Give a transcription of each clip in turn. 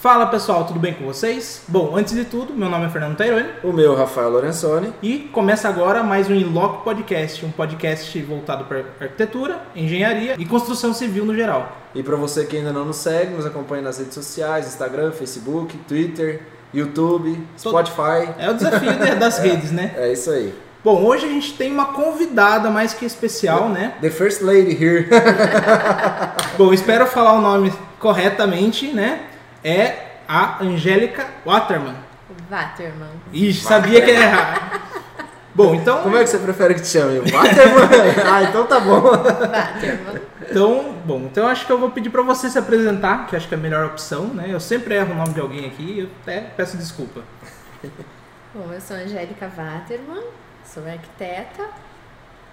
Fala pessoal, tudo bem com vocês? Bom, antes de tudo, meu nome é Fernando Taironi O meu, Rafael Lorenzoni. e começa agora mais um Inloco Podcast, um podcast voltado para arquitetura, engenharia e construção civil no geral. E para você que ainda não nos segue, nos acompanha nas redes sociais, Instagram, Facebook, Twitter, YouTube, Spotify. É o desafio de- das redes, né? É isso aí. Bom, hoje a gente tem uma convidada mais que especial, né? The First Lady here. Bom, espero falar o nome corretamente, né? É a Angélica Waterman. Waterman. Ixi, sabia que ia errar. Bom, então, Como é que você prefere que te chame? Waterman? ah, então tá bom. Waterman. então, bom, então acho que eu vou pedir pra você se apresentar, que acho que é a melhor opção, né? Eu sempre erro o nome de alguém aqui, eu até peço desculpa. Bom, eu sou Angélica Waterman, sou arquiteta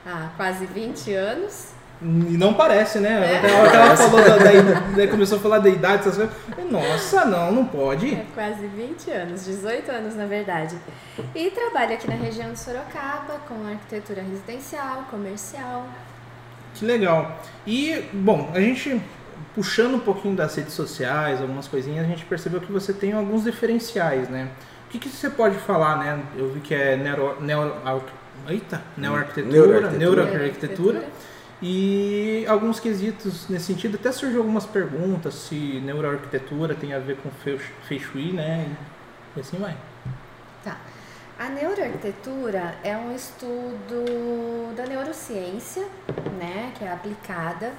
há quase 20 anos. E não parece, né? É. Até a hora que ela falou da, da idade, começou a falar da idade, essas coisas. Nossa, não, não pode. É quase 20 anos, 18 anos na verdade. E trabalho aqui na região de Sorocaba com arquitetura residencial, comercial. Que legal. E, bom, a gente, puxando um pouquinho das redes sociais, algumas coisinhas, a gente percebeu que você tem alguns diferenciais, né? O que, que você pode falar, né? Eu vi que é neuro, neuro, eita, neuroarquitetura, Neuroarquitetura. neuroarquitetura, e alguns quesitos nesse sentido. Até surgiu algumas perguntas se neuroarquitetura tem a ver com fei- shui, né? E assim vai. Tá. A neuroarquitetura é um estudo da neurociência, né, que é aplicada,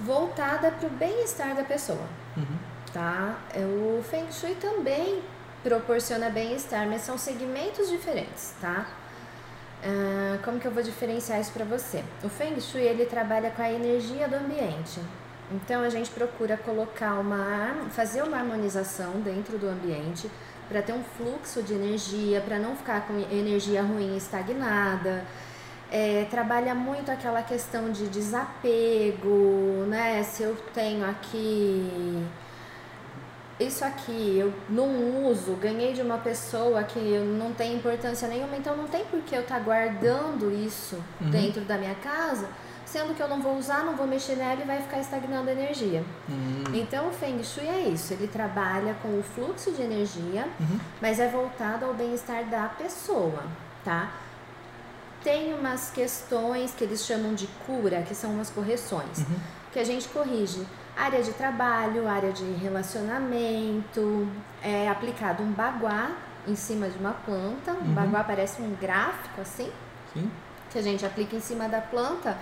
voltada para o bem-estar da pessoa, Uhum. tá? É, O Feng Shui também proporciona bem-estar, mas são segmentos diferentes, tá? Ah, como que eu vou diferenciar isso para você? O Feng Shui ele trabalha com a energia do ambiente. Então a gente procura colocar uma fazer uma harmonização dentro do ambiente para ter um fluxo de energia, para não ficar com energia ruim estagnada. É, trabalha muito aquela questão de desapego, né? Se eu tenho aqui isso aqui eu não uso, ganhei de uma pessoa que não tem importância nenhuma, então não tem por que eu estar guardando isso Uhum. dentro da minha casa, sendo que eu não vou usar, não vou mexer nela e vai ficar estagnando a energia. Hum, Então o Feng Shui é isso, ele trabalha com o fluxo de energia, Uhum. mas é voltado ao bem-estar da pessoa, tá? Tem umas questões que eles chamam de cura, que são umas correções, Uhum. que a gente corrige área de trabalho, área de relacionamento, é aplicado um baguá em cima de uma planta, um Uhum. baguá parece um gráfico assim, Sim. que a gente aplica em cima da planta,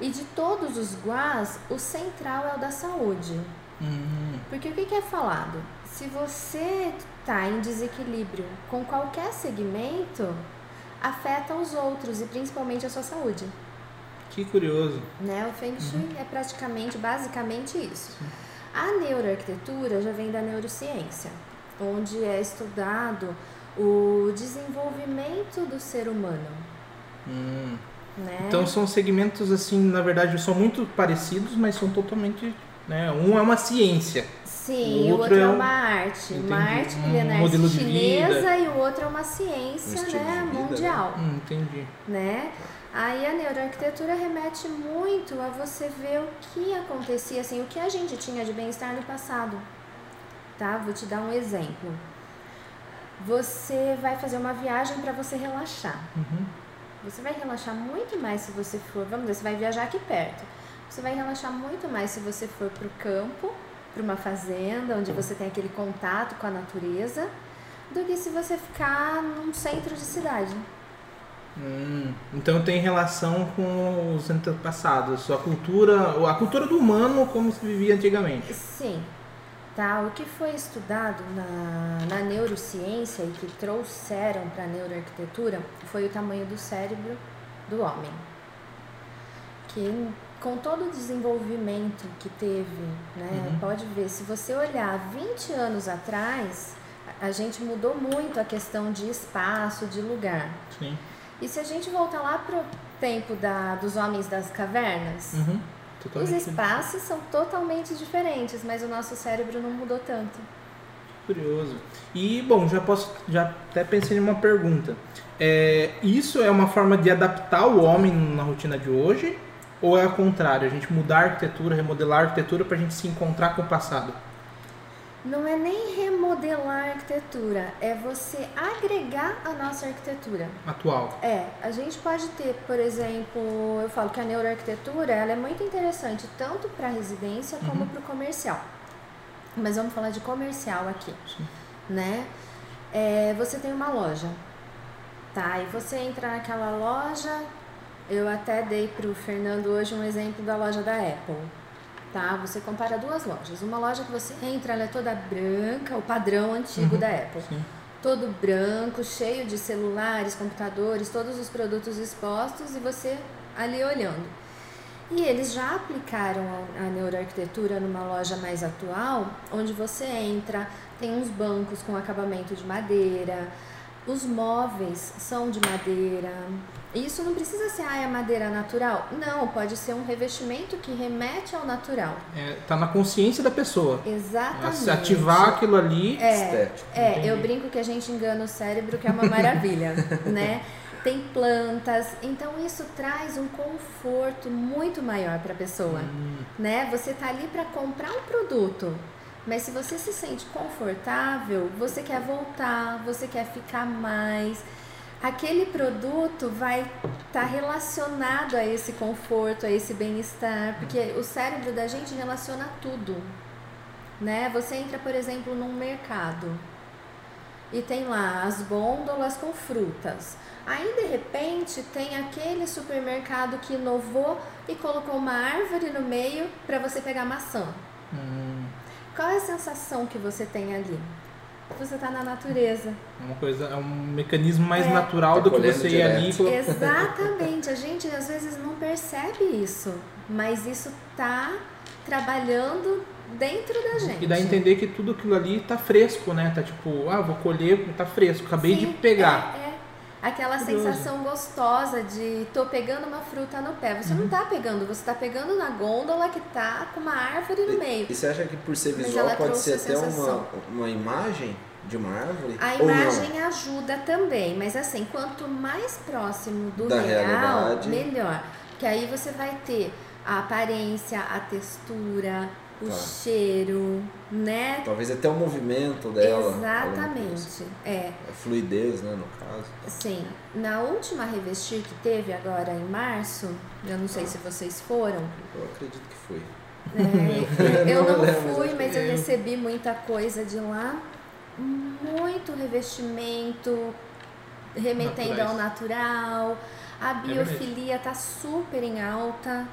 e de todos os guás, o central é o da saúde. Uhum. Porque o que, que é falado? Se você está em desequilíbrio com qualquer segmento, afeta os outros e principalmente a sua saúde. Que curioso. Né? O Feng Shui é praticamente, basicamente isso. A neuroarquitetura já vem da neurociência, onde é estudado o desenvolvimento do ser humano. Hum. Né? Então são segmentos assim, na verdade, são muito parecidos, mas são totalmente, né? Um é uma ciência. Sim, o o outro outro é é um- uma arte, uma entendi, arte um milenar chinesa e o outro é uma ciência Um né, né? mundial. Hum, entendi. né? Aí a neuroarquitetura remete muito a você ver o que acontecia, assim, o que a gente tinha de bem-estar no passado, tá? Vou te dar um exemplo. Você vai fazer uma viagem para você relaxar. Uhum. Você vai relaxar muito mais se você for, vamos dizer, você vai viajar aqui perto. Você vai relaxar muito mais se você for para o campo, para uma fazenda, onde você tem aquele contato com a natureza, do que se você ficar num centro de cidade. Hum, então tem relação com os antepassados, a cultura, a cultura do humano como se vivia antigamente. Sim, tá? O que foi estudado na, na neurociência e que trouxeram para a neuroarquitetura foi o tamanho do cérebro do homem. Que com todo o desenvolvimento que teve, né? Uhum. Pode ver, se você olhar 20 anos atrás, a gente mudou muito a questão de espaço, de lugar. Sim. E se a gente voltar lá pro tempo da, dos homens das cavernas, Uhum. os espaços são totalmente diferentes, mas o nosso cérebro não mudou tanto. curioso. E bom, já posso, já até pensei em uma pergunta. É, isso é uma forma de adaptar o homem na rotina de hoje? Ou é ao contrário, a gente mudar a arquitetura, remodelar a arquitetura para a gente se encontrar com o passado? Não é nem remodelar a arquitetura, é você agregar a nossa arquitetura. Atual. É, a gente pode ter, por exemplo, eu falo que a neuroarquitetura ela é muito interessante tanto para residência como Uhum. para o comercial. Mas vamos falar de comercial aqui, né? É, você tem uma loja, tá? E você entra naquela loja, eu até dei para o Fernando hoje um exemplo da loja da Apple, tá? Você compara duas lojas. Uma loja que você entra, ela é toda branca, o padrão antigo Uhum. da Apple Sim. todo branco, cheio de celulares, computadores, todos os produtos expostos e você ali olhando. E eles já aplicaram a, a neuroarquitetura numa loja mais atual, onde você entra, tem uns bancos com acabamento de madeira, os móveis são de madeira. Isso não precisa ser ah, é madeira natural. Não, pode ser um revestimento que remete ao natural. É, tá na consciência da pessoa. Exatamente. Se ativar aquilo ali. É, Estético. é, Entendi. eu brinco que a gente engana o cérebro, que é uma maravilha, né? Tem plantas, então isso traz um conforto muito maior para a pessoa, Hum, né? Você tá ali para comprar um produto, mas se você se sente confortável, você quer voltar, você quer ficar mais. Aquele produto vai estar relacionado a esse conforto, a esse bem-estar, porque o cérebro da gente relaciona tudo né? Você entra, por exemplo, num mercado e tem lá as gôndolas com frutas. Aí, de repente, tem aquele supermercado que inovou e colocou uma árvore no meio para você pegar maçã. hum, Qual é a sensação que você tem ali? Você está na natureza. é uma coisa, é um mecanismo mais É. natural Tá do que você ir ali e. Exatamente. A gente às vezes não percebe isso, mas isso tá trabalhando dentro da gente. E dá a entender que tudo aquilo ali tá fresco, né? Tá tipo, ah, vou colher, tá fresco, acabei de Sim, pegar. É, é. Aquela Curioso. sensação gostosa de tô pegando uma fruta no pé. Você Uhum. não tá pegando, você tá pegando na gôndola que tá com uma árvore no meio. E você acha que por ser visual pode ser até uma, uma imagem de uma árvore? A imagem ajuda também, mas assim, quanto mais próximo do Da real, realidade. melhor. Porque aí você vai ter a aparência, a textura, o Tá. cheiro, né? Talvez até o movimento dela. Exatamente. É. A fluidez, né, no caso. Sim, na última revestir que teve agora em março, eu não sei se vocês foram, Eu acredito que foi. né? eu não lembro, fui, mas eu eu- recebi muita coisa de lá, muito revestimento remetendo ao natural, a biofilia tá super em alta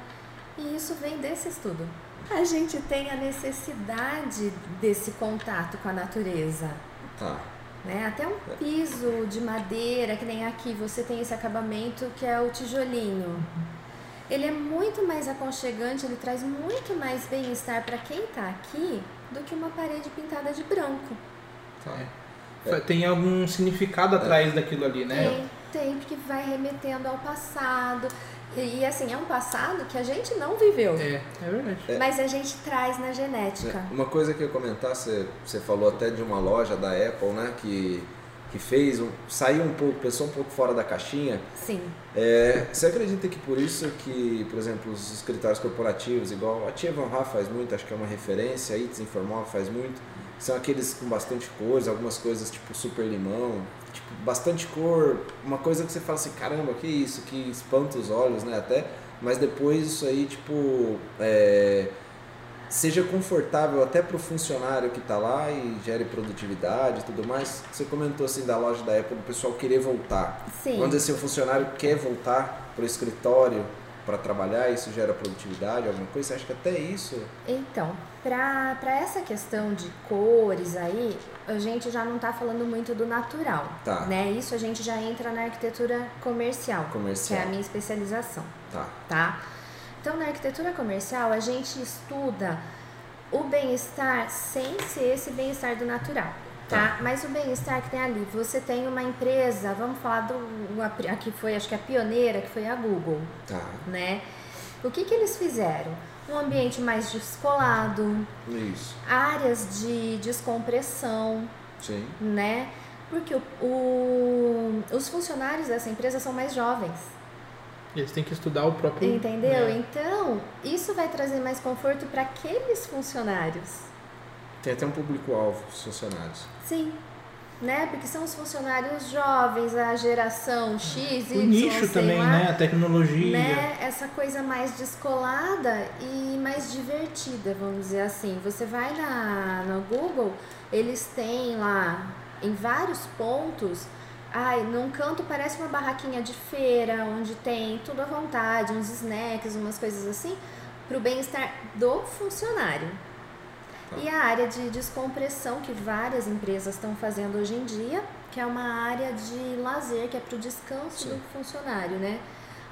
e isso vem desse estudo. A gente tem a necessidade desse contato com a natureza Tá. né? Até um piso de madeira, que nem aqui você tem esse acabamento que é o tijolinho. Ele é muito mais aconchegante, ele traz muito mais bem-estar para quem tá aqui do que uma parede pintada de branco. É. Tem algum significado atrás daquilo ali, né? Tem, tem, porque vai remetendo ao passado. E, assim, é um passado que a gente não viveu, É, é verdade. mas a gente traz na genética. É, Uma coisa que eu ia comentar, você, você falou até de uma loja da Apple, né, que, que fez, um, saiu um pouco, pensou um pouco fora da caixinha. Sim, É, você acredita que por isso que, por exemplo, os escritórios corporativos, igual a Tia Van Ra faz muito, acho que é uma referência, a Itz Informal faz muito, são aqueles com bastante cores, algumas coisas tipo super limão, tipo, bastante cor, uma coisa que você fala assim, caramba, que isso, que espanta os olhos, né, até, mas depois isso aí, tipo, é, seja confortável até para o funcionário que está lá e gere produtividade e tudo mais. Você comentou assim da loja da Apple, do pessoal querer voltar. sim. Vamos dizer, se o funcionário quer voltar para o escritório para trabalhar, isso gera produtividade, alguma coisa? Você acha que até isso? Então, para essa questão de cores aí, a gente já não tá falando muito do natural, Tá. né? Isso a gente já entra na arquitetura comercial, Comercial. que é a minha especialização, Tá. tá? Então, na arquitetura comercial, a gente estuda o bem-estar sem ser esse bem-estar do natural, tá? Mas o bem-estar que tem ali, você tem uma empresa, vamos falar do a, a que foi, acho que a pioneira, que foi a Google, Tá. né? O que que eles fizeram? Um ambiente mais descolado, Isso. áreas de descompressão, Sim. né? Porque o, o- os funcionários dessa empresa são mais jovens, Eles têm que estudar o próprio. entendeu? É. Então, isso vai trazer mais conforto para aqueles funcionários. Tem até um público-alvo, os funcionários. Sim. Né? Porque são os funcionários jovens, a geração X, O Y, nicho sei também, lá, né? A tecnologia. né? Essa coisa mais descolada e mais divertida, vamos dizer assim. Você vai na, no Google, eles têm lá em vários pontos. Ai, num canto parece uma barraquinha de feira, onde tem tudo à vontade, uns snacks, umas coisas assim, para o bem-estar do funcionário. Tá. E a área de descompressão que várias empresas estão fazendo hoje em dia, que é uma área de lazer, que é para o descanso Sim. do funcionário, né?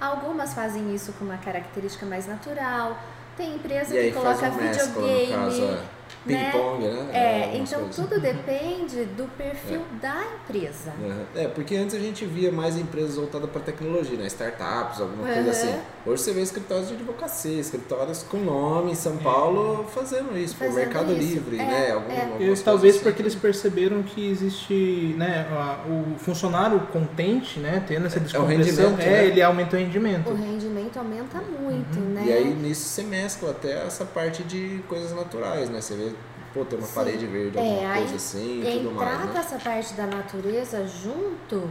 Algumas fazem isso com uma característica mais natural. Tem empresa E que coloca um videogame. caso, é né? ping-pong, né? É, algumas então coisas. tudo depende do perfil da empresa. É, porque antes a gente via mais empresas voltadas para tecnologia, né? Startups, alguma coisa Uhum. assim. Hoje você vê escritórios de advocacia, escritórios com nome em São Paulo fazendo isso, por Fazendo Mercado isso. Livre, É, né? Algum, é. algumas Eles, coisas talvez assim. porque eles perceberam que existe, né, a- o funcionário contente, né, tendo essa É o descompressão, rendimento, é, né? ele aumenta o rendimento. O rendimento aumenta muito, né? Uhum. E aí nisso você mescla até essa parte de coisas naturais, né? Você vê, pô, tem uma Sim. parede verde, É, alguma aí coisa assim e tudo Entrar mais, com né? essa parte da natureza junto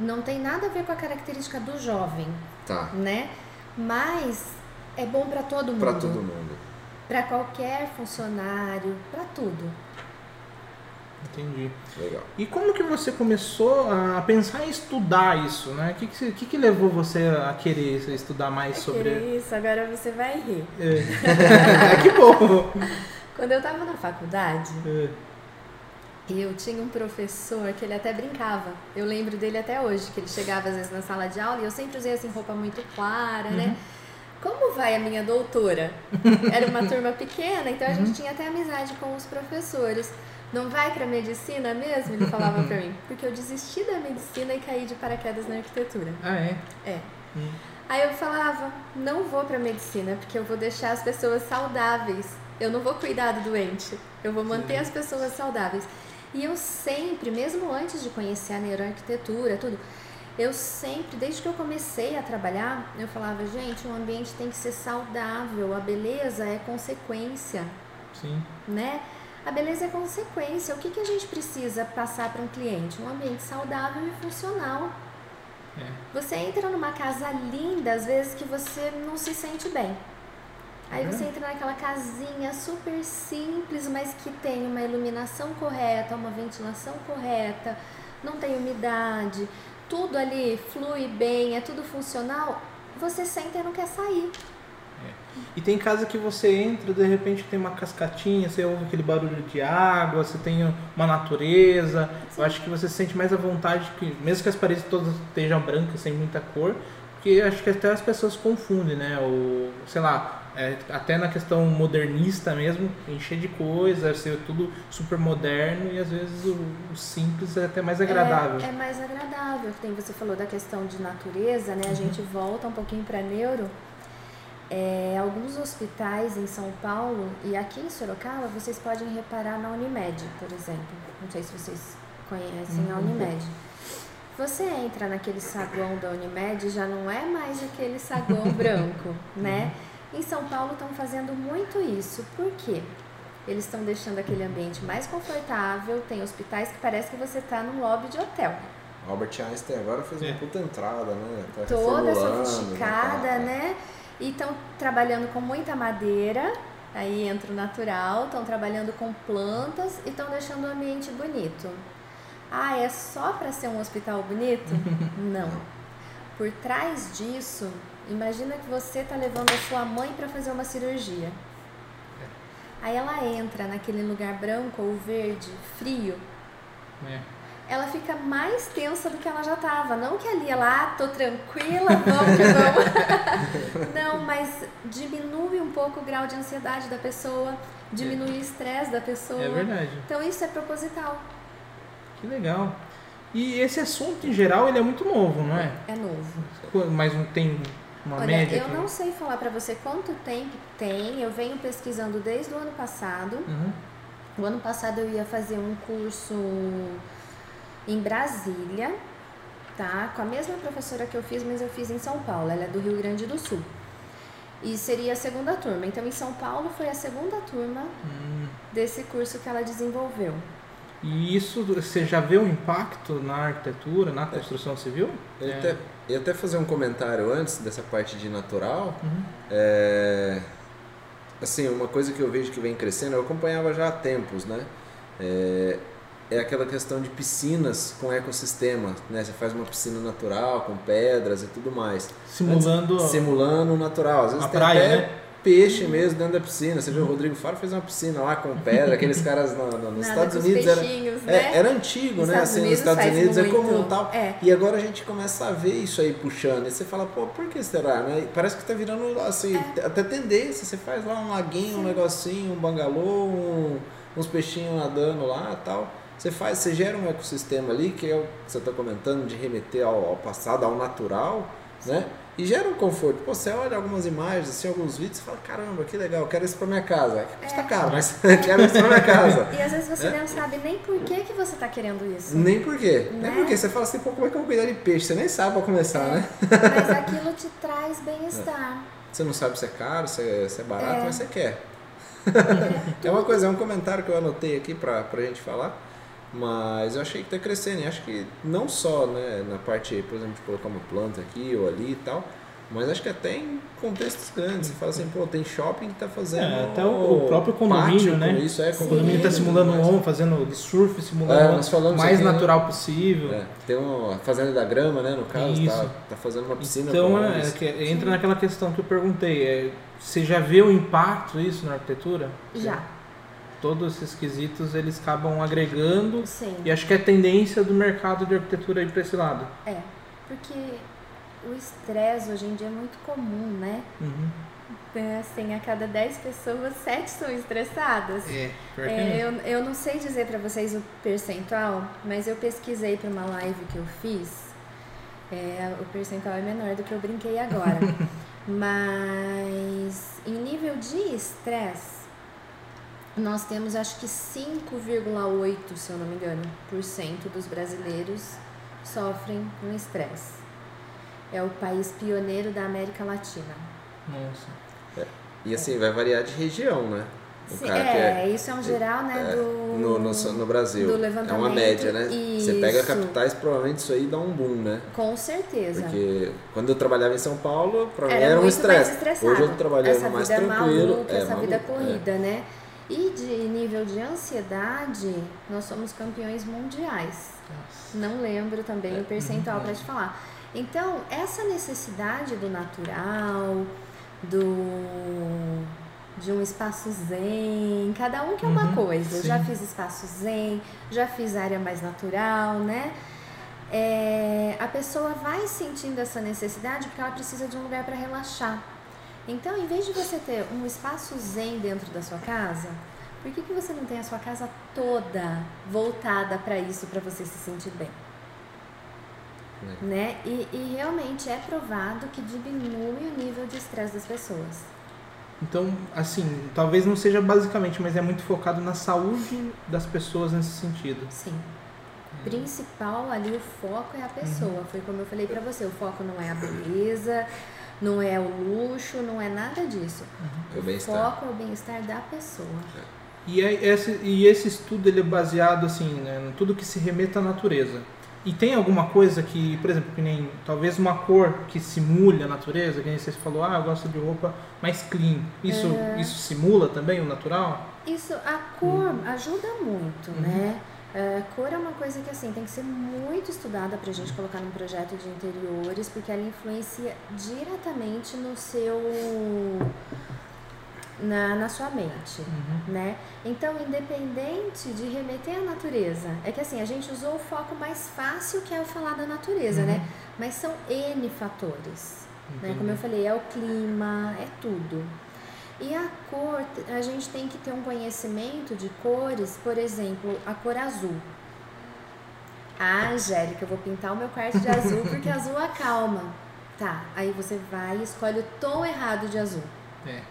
não tem nada a ver com a característica do jovem, Tá, né? Mas é bom para todo mundo. pra todo mundo. Para qualquer funcionário, para tudo. Entendi. Legal. E como que você começou a pensar em estudar isso, né? O que que, que que levou você a querer estudar mais sobre... Isso, agora você vai rir. É. que bom! Quando eu tava na faculdade, É. eu tinha um professor que ele até brincava. Eu lembro dele até hoje, que ele chegava às vezes na sala de aula e eu sempre usei assim roupa muito clara, né? Como vai a minha doutora? Era uma turma pequena, então a gente tinha até amizade com os professores. Não vai pra medicina mesmo? Ele falava pra mim. Porque eu desisti da medicina e caí de paraquedas na arquitetura. Ah, é? É. Hum. Aí eu falava, não vou pra medicina, porque eu vou deixar as pessoas saudáveis. Eu não vou cuidar do doente. Eu vou manter as pessoas saudáveis. E eu sempre, mesmo antes de conhecer a neuroarquitetura, tudo, eu sempre, desde que eu comecei a trabalhar, eu falava, gente, o ambiente tem que ser saudável, a beleza é consequência, Sim. né? A beleza é consequência. O que, que a gente precisa passar para um cliente? Um ambiente saudável e funcional. É. Você entra numa casa linda, às vezes que você não se sente bem. Aí você entra naquela casinha super simples, mas que tem uma iluminação correta, uma ventilação correta, não tem umidade, tudo ali flui bem, é tudo funcional. Você senta e não quer sair. E tem casa que você entra, de repente tem uma cascatinha, você ouve aquele barulho de água, você tem uma natureza. Eu acho que você se sente mais à vontade, que, mesmo que as paredes todas estejam brancas, sem muita cor, porque acho que até as pessoas confundem, né? O, sei lá, é, até na questão modernista mesmo, encher de coisa, ser tudo super moderno e às vezes o, o simples é até mais agradável. É, é mais agradável. Tem, você falou da questão de natureza, né? A gente volta um pouquinho para neuro. É, alguns hospitais em São Paulo e aqui em Sorocaba, vocês podem reparar na Unimed, por exemplo. Não sei se vocês conhecem a Uhum. Unimed. Você entra naquele saguão da Unimed, já não é mais aquele saguão branco, né? Em São Paulo estão fazendo muito isso. Por quê? Eles estão deixando aquele ambiente mais confortável. Tem hospitais que parece que você está num lobby de hotel. Albert Einstein agora fez É. uma puta entrada, né? Tá Toda reformulando, sofisticada, né? E estão trabalhando com muita madeira. Aí entra o natural. Estão trabalhando com plantas e estão deixando o ambiente bonito. Ah, é só para ser um hospital bonito? Não. Por trás disso, imagina que você está levando a sua mãe para fazer uma cirurgia. Aí ela entra naquele lugar branco ou verde, frio, É. ela fica mais tensa do que ela já estava. Não que ali ela, ah, tô tranquila, vamos que vamos. Não, mas diminui um pouco o grau de ansiedade da pessoa, diminui o estresse da pessoa. É verdade. Então isso é proposital, Que legal. E esse assunto em geral ele é muito novo, não é? é novo. Mas não tem uma Olha, média? eu que- não sei falar pra você quanto tempo tem, eu venho pesquisando desde o ano passado. Uhum. O ano passado eu ia fazer um curso em Brasília, tá? Com a mesma professora que eu fiz, mas eu fiz em São Paulo. Ela é do Rio Grande do Sul. E seria a segunda turma. Então, em São Paulo, foi a segunda turma Hum. desse curso que ela desenvolveu. E isso, você já vê o impacto na arquitetura, na construção civil? Eu É. ia até fazer um comentário antes dessa parte de natural. Uhum. É, assim, uma coisa que eu vejo que vem crescendo, eu acompanhava já há tempos, né? É, é aquela questão de piscinas com ecossistema, né? Você faz uma piscina natural, com pedras e tudo mais. Simulando Antes, simulando o natural. Às vezes a tem praia, até né? Peixe mesmo dentro da piscina. Você vê o Rodrigo Faro fez uma piscina lá com pedra, aqueles caras no- no- nos Nada Estados Unidos era, é, né? era antigo, Nos né? Estados Assim, nos Unidos Estados faz Unidos é muito. comum tal. É. E agora a gente começa a ver isso aí puxando. E você fala, pô, por que será? Né? Parece que tá virando assim, É. até tendência. Você faz lá um laguinho, um negocinho, um bangalô, um- uns peixinhos nadando lá tal. Você faz, você gera um ecossistema ali, que é o que você está comentando, de remeter ao, ao passado, ao natural, né? E gera um conforto. Pô, você olha algumas imagens, assim, alguns vídeos, e fala, caramba, que legal, quero isso pra minha casa. Custa caro, mas quero isso pra minha casa. E às vezes você É. não sabe nem por que, que você está querendo isso. Nem por quê. Nem Né? porque você fala assim, pô, como é que eu vou cuidar de peixe? Você nem sabe pra começar, né? Mas aquilo te traz bem-estar. Você não sabe se é caro, se é, se é barato, É. mas você quer. É uma coisa, é um comentário que eu anotei aqui pra, pra gente falar, mas eu achei que tá crescendo. E acho que não só né, na parte, por exemplo, de colocar uma planta aqui ou ali e tal, mas acho que até em contextos grandes. Você fala assim, pô, tem shopping que tá fazendo. É, até o- o próprio condomínio, né? Isso, é, O condomínio está simulando um on, fazendo de surf, simulando É, falamos mais aqui, né? natural possível. É, tem uma fazenda da grama, né? No caso, Isso. tá, tá fazendo uma piscina. Então, é, que entra naquela questão que eu perguntei. É, você já vê o impacto isso na arquitetura? Já. Todos esses quesitos, eles acabam agregando. Sim. E acho que é tendência do mercado de arquitetura ir para esse lado. É. Porque o estresse hoje em dia é muito comum, né? Uhum. É, Assim, a cada 10 pessoas, 7 são estressadas. É, É, eu, eu não sei dizer pra vocês o percentual, mas eu pesquisei pra uma live que eu fiz. É, o percentual é menor do que eu brinquei agora. mas em nível de estresse, nós temos acho que 5,8, se eu não me engano, por cento dos brasileiros sofrem com estresse. É o país pioneiro da América Latina. Nossa. E assim, vai variar de região, né? O Sim, cara é, que é- isso é um geral, né, é, do... no, no, no Brasil. do é uma levantamento, média, né? Você pega isso. capitais, provavelmente isso aí dá um boom, né? Com certeza. Porque quando eu trabalhava em São Paulo, pra mim Era, era um estresse. Hoje eu tô trabalhando essa mais vida tranquilo. maluca, é, essa vida maluco, é. corrida, né? E de nível de ansiedade, nós somos campeões mundiais. Não lembro também o percentual para te falar. Então, essa necessidade do natural, do de um espaço zen, cada um quer uma Uhum, coisa. Eu já sim. fiz espaço zen, já fiz área mais natural, né? É, a pessoa vai sentindo essa necessidade porque ela precisa de um lugar para relaxar. Então, em vez de você ter um espaço zen dentro da sua casa, por que, que você não tem a sua casa toda voltada para isso, para você se sentir bem? É. Né? E, e realmente é provado que diminui o nível de estresse das pessoas. Então, assim, talvez não seja basicamente, mas é muito focado na saúde das pessoas nesse sentido. Sim. Principal ali, o foco é a pessoa. Foi como eu falei pra você, o foco não é a beleza, não é o luxo, não é nada disso. É o O foco é o bem-estar da pessoa. E, é esse, e esse estudo ele é baseado assim, né, em tudo que se remeta à natureza. E tem alguma coisa que, por exemplo, que nem talvez uma cor que simule a natureza, que nem você falou, ah, eu gosto de roupa mais clean. Isso, isso simula também o natural? Isso, a cor ajuda muito, né? A cor é uma coisa que assim tem que ser muito estudada pra gente colocar num projeto de interiores, porque ela influencia diretamente no seu na, na sua mente, né? Então, independente de remeter à natureza, é que assim, a gente usou o foco mais fácil que é o falar da natureza, né? Mas são N fatores, né? Como eu falei, é o clima, é tudo. E a cor, a gente tem que ter um conhecimento de cores, por exemplo, a cor azul. Ah, Angélica, eu vou pintar o meu quarto de azul porque azul acalma. Tá, aí você vai e escolhe o tom errado de azul. É.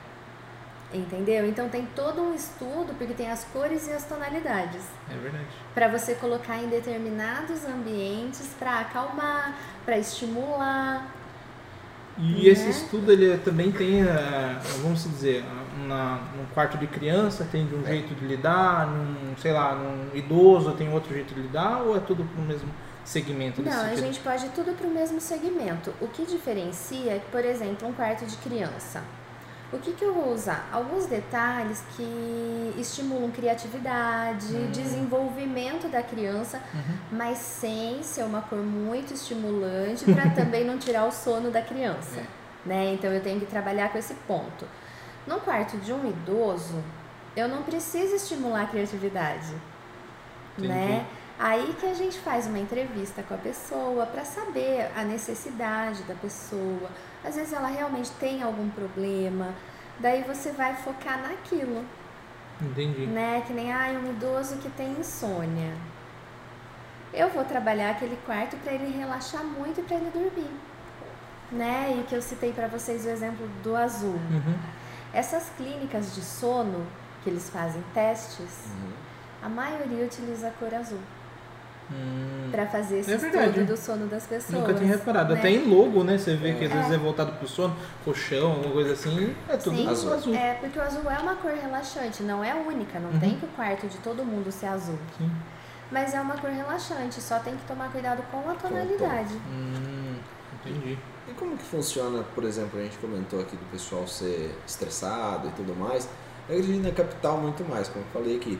Entendeu? Então tem todo um estudo, porque tem as cores e as tonalidades. É verdade. Para você colocar em determinados ambientes para acalmar, para estimular. E esse estudo ele também tem, eh, vamos dizer, na, num quarto de criança tem de um jeito de lidar, num, sei lá, num idoso tem outro jeito de lidar, ou é tudo pro mesmo segmento? Não, a sentido? gente pode ir tudo pro mesmo segmento. O que diferencia é que, por exemplo, um quarto de criança. O que, que eu vou usar? Alguns detalhes que estimulam criatividade, Hum. desenvolvimento da criança, Uhum. mas sem ser uma cor muito estimulante para também não tirar o sono da criança. É. Né? Então eu tenho que trabalhar com esse ponto. No quarto de um idoso, eu não preciso estimular a criatividade. Entendi. Né? Aí que a gente faz uma entrevista com a pessoa para saber a necessidade da pessoa. Às vezes ela realmente tem algum problema, daí você vai focar naquilo, Entendi. né? Que nem ah, um idoso que tem insônia. Eu vou trabalhar aquele quarto para ele relaxar muito e para ele dormir, né? E que eu citei para vocês o exemplo do azul. Uhum. Essas clínicas de sono que eles fazem testes, Uhum. a maioria utiliza a cor azul. Hum. Pra fazer esse É verdade. estudo do sono das pessoas. Nunca tinha reparado. né? Até em logo, né? Você vê que às É. vezes é voltado pro sono, colchão, alguma coisa assim. É tudo Sim, azul. azul. É, porque o azul é uma cor relaxante, não é única, não Uhum. tem que o quarto de todo mundo ser azul. Sim. Mas é uma cor relaxante, só tem que tomar cuidado com a tonalidade. Hum, entendi. E como que funciona, por exemplo, a gente comentou aqui do pessoal ser estressado e tudo mais. Eu acredito na capital muito mais, como eu falei aqui.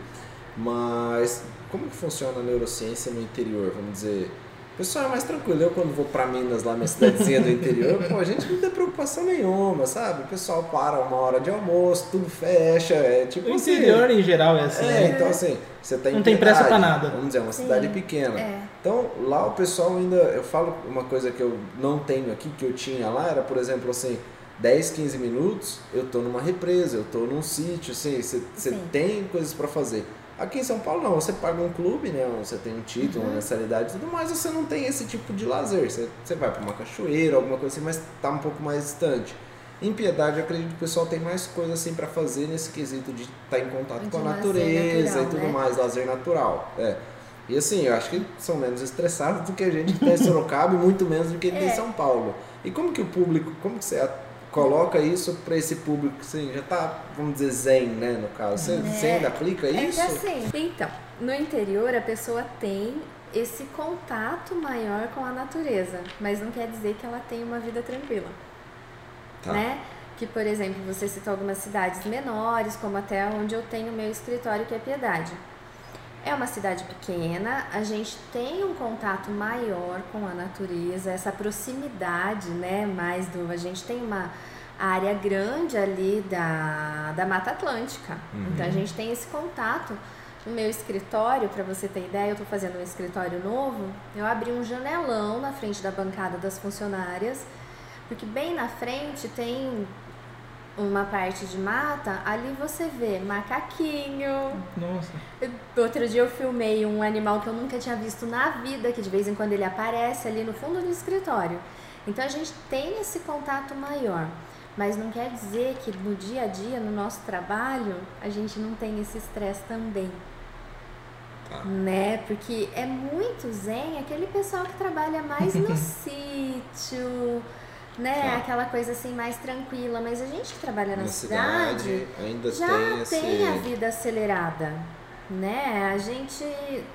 Mas como que funciona a neurociência no interior, vamos dizer? O pessoal é mais tranquilo. Eu quando vou pra Minas, lá minha cidadezinha do interior, pô, a gente não tem preocupação nenhuma, sabe? O pessoal para uma hora de almoço, tudo fecha, é tipo O assim, interior em geral é assim, É, né? então assim, você tá em Não tem pressa pra nada. Vamos dizer, é uma Sim. cidade pequena. É. Então, lá o pessoal ainda. Eu falo uma coisa que eu não tenho aqui, que eu tinha lá, era, por exemplo, assim, 10, 15 minutos, eu tô numa represa, eu tô num sítio, assim, você tem coisas para fazer. Aqui em São Paulo não, você paga um clube, né? Você tem um título, Uhum. uma mensalidade e tudo mais, você não tem esse tipo de lazer. Você, você vai para uma cachoeira, alguma coisa assim, mas tá um pouco mais distante. Em Piedade, eu acredito que o pessoal tem mais coisa assim para fazer nesse quesito de estar em contato De com a natureza natural, e tudo né? mais, lazer natural. É. E assim, eu acho que são menos estressados do que a gente que tem em Sorocaba e muito menos do que tem em É. São Paulo. E como que o público, como que você coloca isso para esse público que assim, já tá, vamos dizer, zen, né, no caso? Você, É. você ainda aplica É isso? que assim, então, no interior a pessoa tem esse contato maior com a natureza, mas não quer dizer que ela tem uma vida tranquila. Tá. né? Que, por exemplo, você citou algumas cidades menores, como até onde eu tenho meu escritório, que é Piedade. É uma cidade pequena, a gente tem um contato maior com a natureza, essa proximidade, né? Mais do. A gente tem uma área grande ali da, da Mata Atlântica. Uhum. Então a gente tem esse contato. No meu escritório, para você ter ideia, eu estou fazendo um escritório novo. Eu abri um janelão na frente da bancada das funcionárias, porque bem na frente tem uma parte de mata, ali você vê macaquinho. Nossa. Outro dia eu filmei um animal que eu nunca tinha visto na vida, que de vez em quando ele aparece ali no fundo do escritório. Então a gente tem esse contato maior, mas não quer dizer que no dia a dia, no nosso trabalho, a gente não tem esse estresse também. Tá. Né? Porque é muito zen aquele pessoal que trabalha mais no sítio, né? Tá. Aquela coisa assim mais tranquila, mas a gente que trabalha na, Na cidade, cidade ainda já tem esse. tem a vida acelerada, né? A gente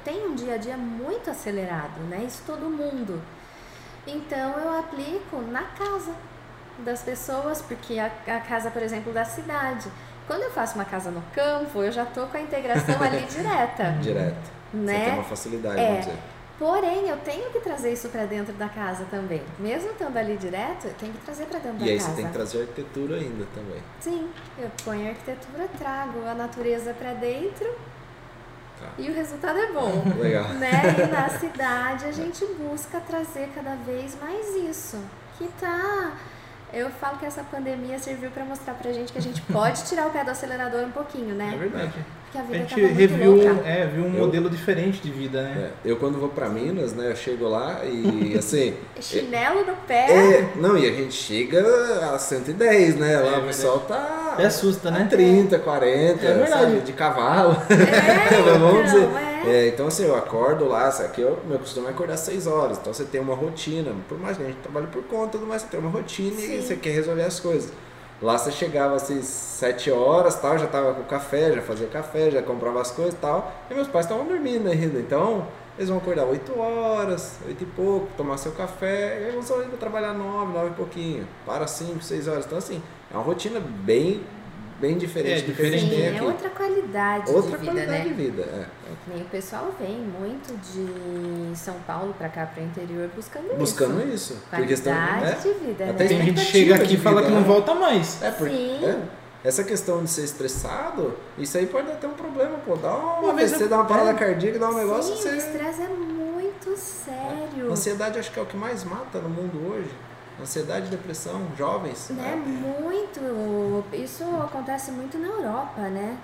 tem um dia a dia muito acelerado, né? Isso todo mundo. Então eu aplico na casa das pessoas, porque a, a casa, por exemplo, da cidade. Quando eu faço uma casa no campo, eu já tô com a integração ali direta, Direto. Você tem né? uma facilidade, É. vamos dizer. Porém, eu tenho que trazer isso para dentro da casa também. Mesmo estando ali direto, eu tenho que trazer para dentro E da aí casa. você tem que trazer arquitetura ainda também. Sim, eu ponho a arquitetura, trago a natureza para dentro Tá. e o resultado é bom. Legal. né? E na cidade a gente busca trazer cada vez mais isso. Que tá. Eu falo que essa pandemia serviu para mostrar pra gente que a gente pode tirar o pé do acelerador um pouquinho, É né? verdade. Porque a A vida gente tava muito reviu, louca. é, viu um Eu- modelo diferente de vida, né? É, eu quando vou pra Minas, né, eu chego lá e assim. Chinelo no pé. É, não, e a gente chega a 110, né? Lá É o pessoal tá. Até assusta, né? a 30, 40, É verdade. sabe? De cavalo. É, Vamos então, dizer. é. É, então assim, eu acordo lá, sabe, aqui eu, meu costume é acordar às 6 horas, então você tem uma rotina, por mais que a gente trabalhe por conta, mas você tem uma rotina Sim. e você quer resolver as coisas. Lá você chegava às 7 horas, tal, já tava com café, já fazia café, já comprava as coisas e tal, e meus pais estavam dormindo ainda, então eles vão acordar 8 horas, 8 e pouco, tomar seu café, e aí vão só indo trabalhar 9, 9 e pouquinho, para 5, 6 horas, então assim, é uma rotina bem, bem diferente É, do que a gente tem é aqui. outra qualidade Outra de vida, qualidade né? de vida, é. É o pessoal vem muito de São Paulo pra cá, pro interior, buscando, Buscando isso. isso. Porque estão, Qualidade né? de vida, Até né? Tem gente que expectativa chega aqui e fala vida, que não né? volta mais. É, porque Sim. é, essa questão de ser estressado, isso aí pode dar até um problema, pô. Dá uma, Uma vez eu- dá uma parada é. cardíaca, dá um negócio, Sim, o você... estresse é muito sério. Ansiedade acho que é o que mais mata no mundo hoje. Ansiedade, depressão, jovens. Né? É. Muito. Isso acontece muito na Europa, né?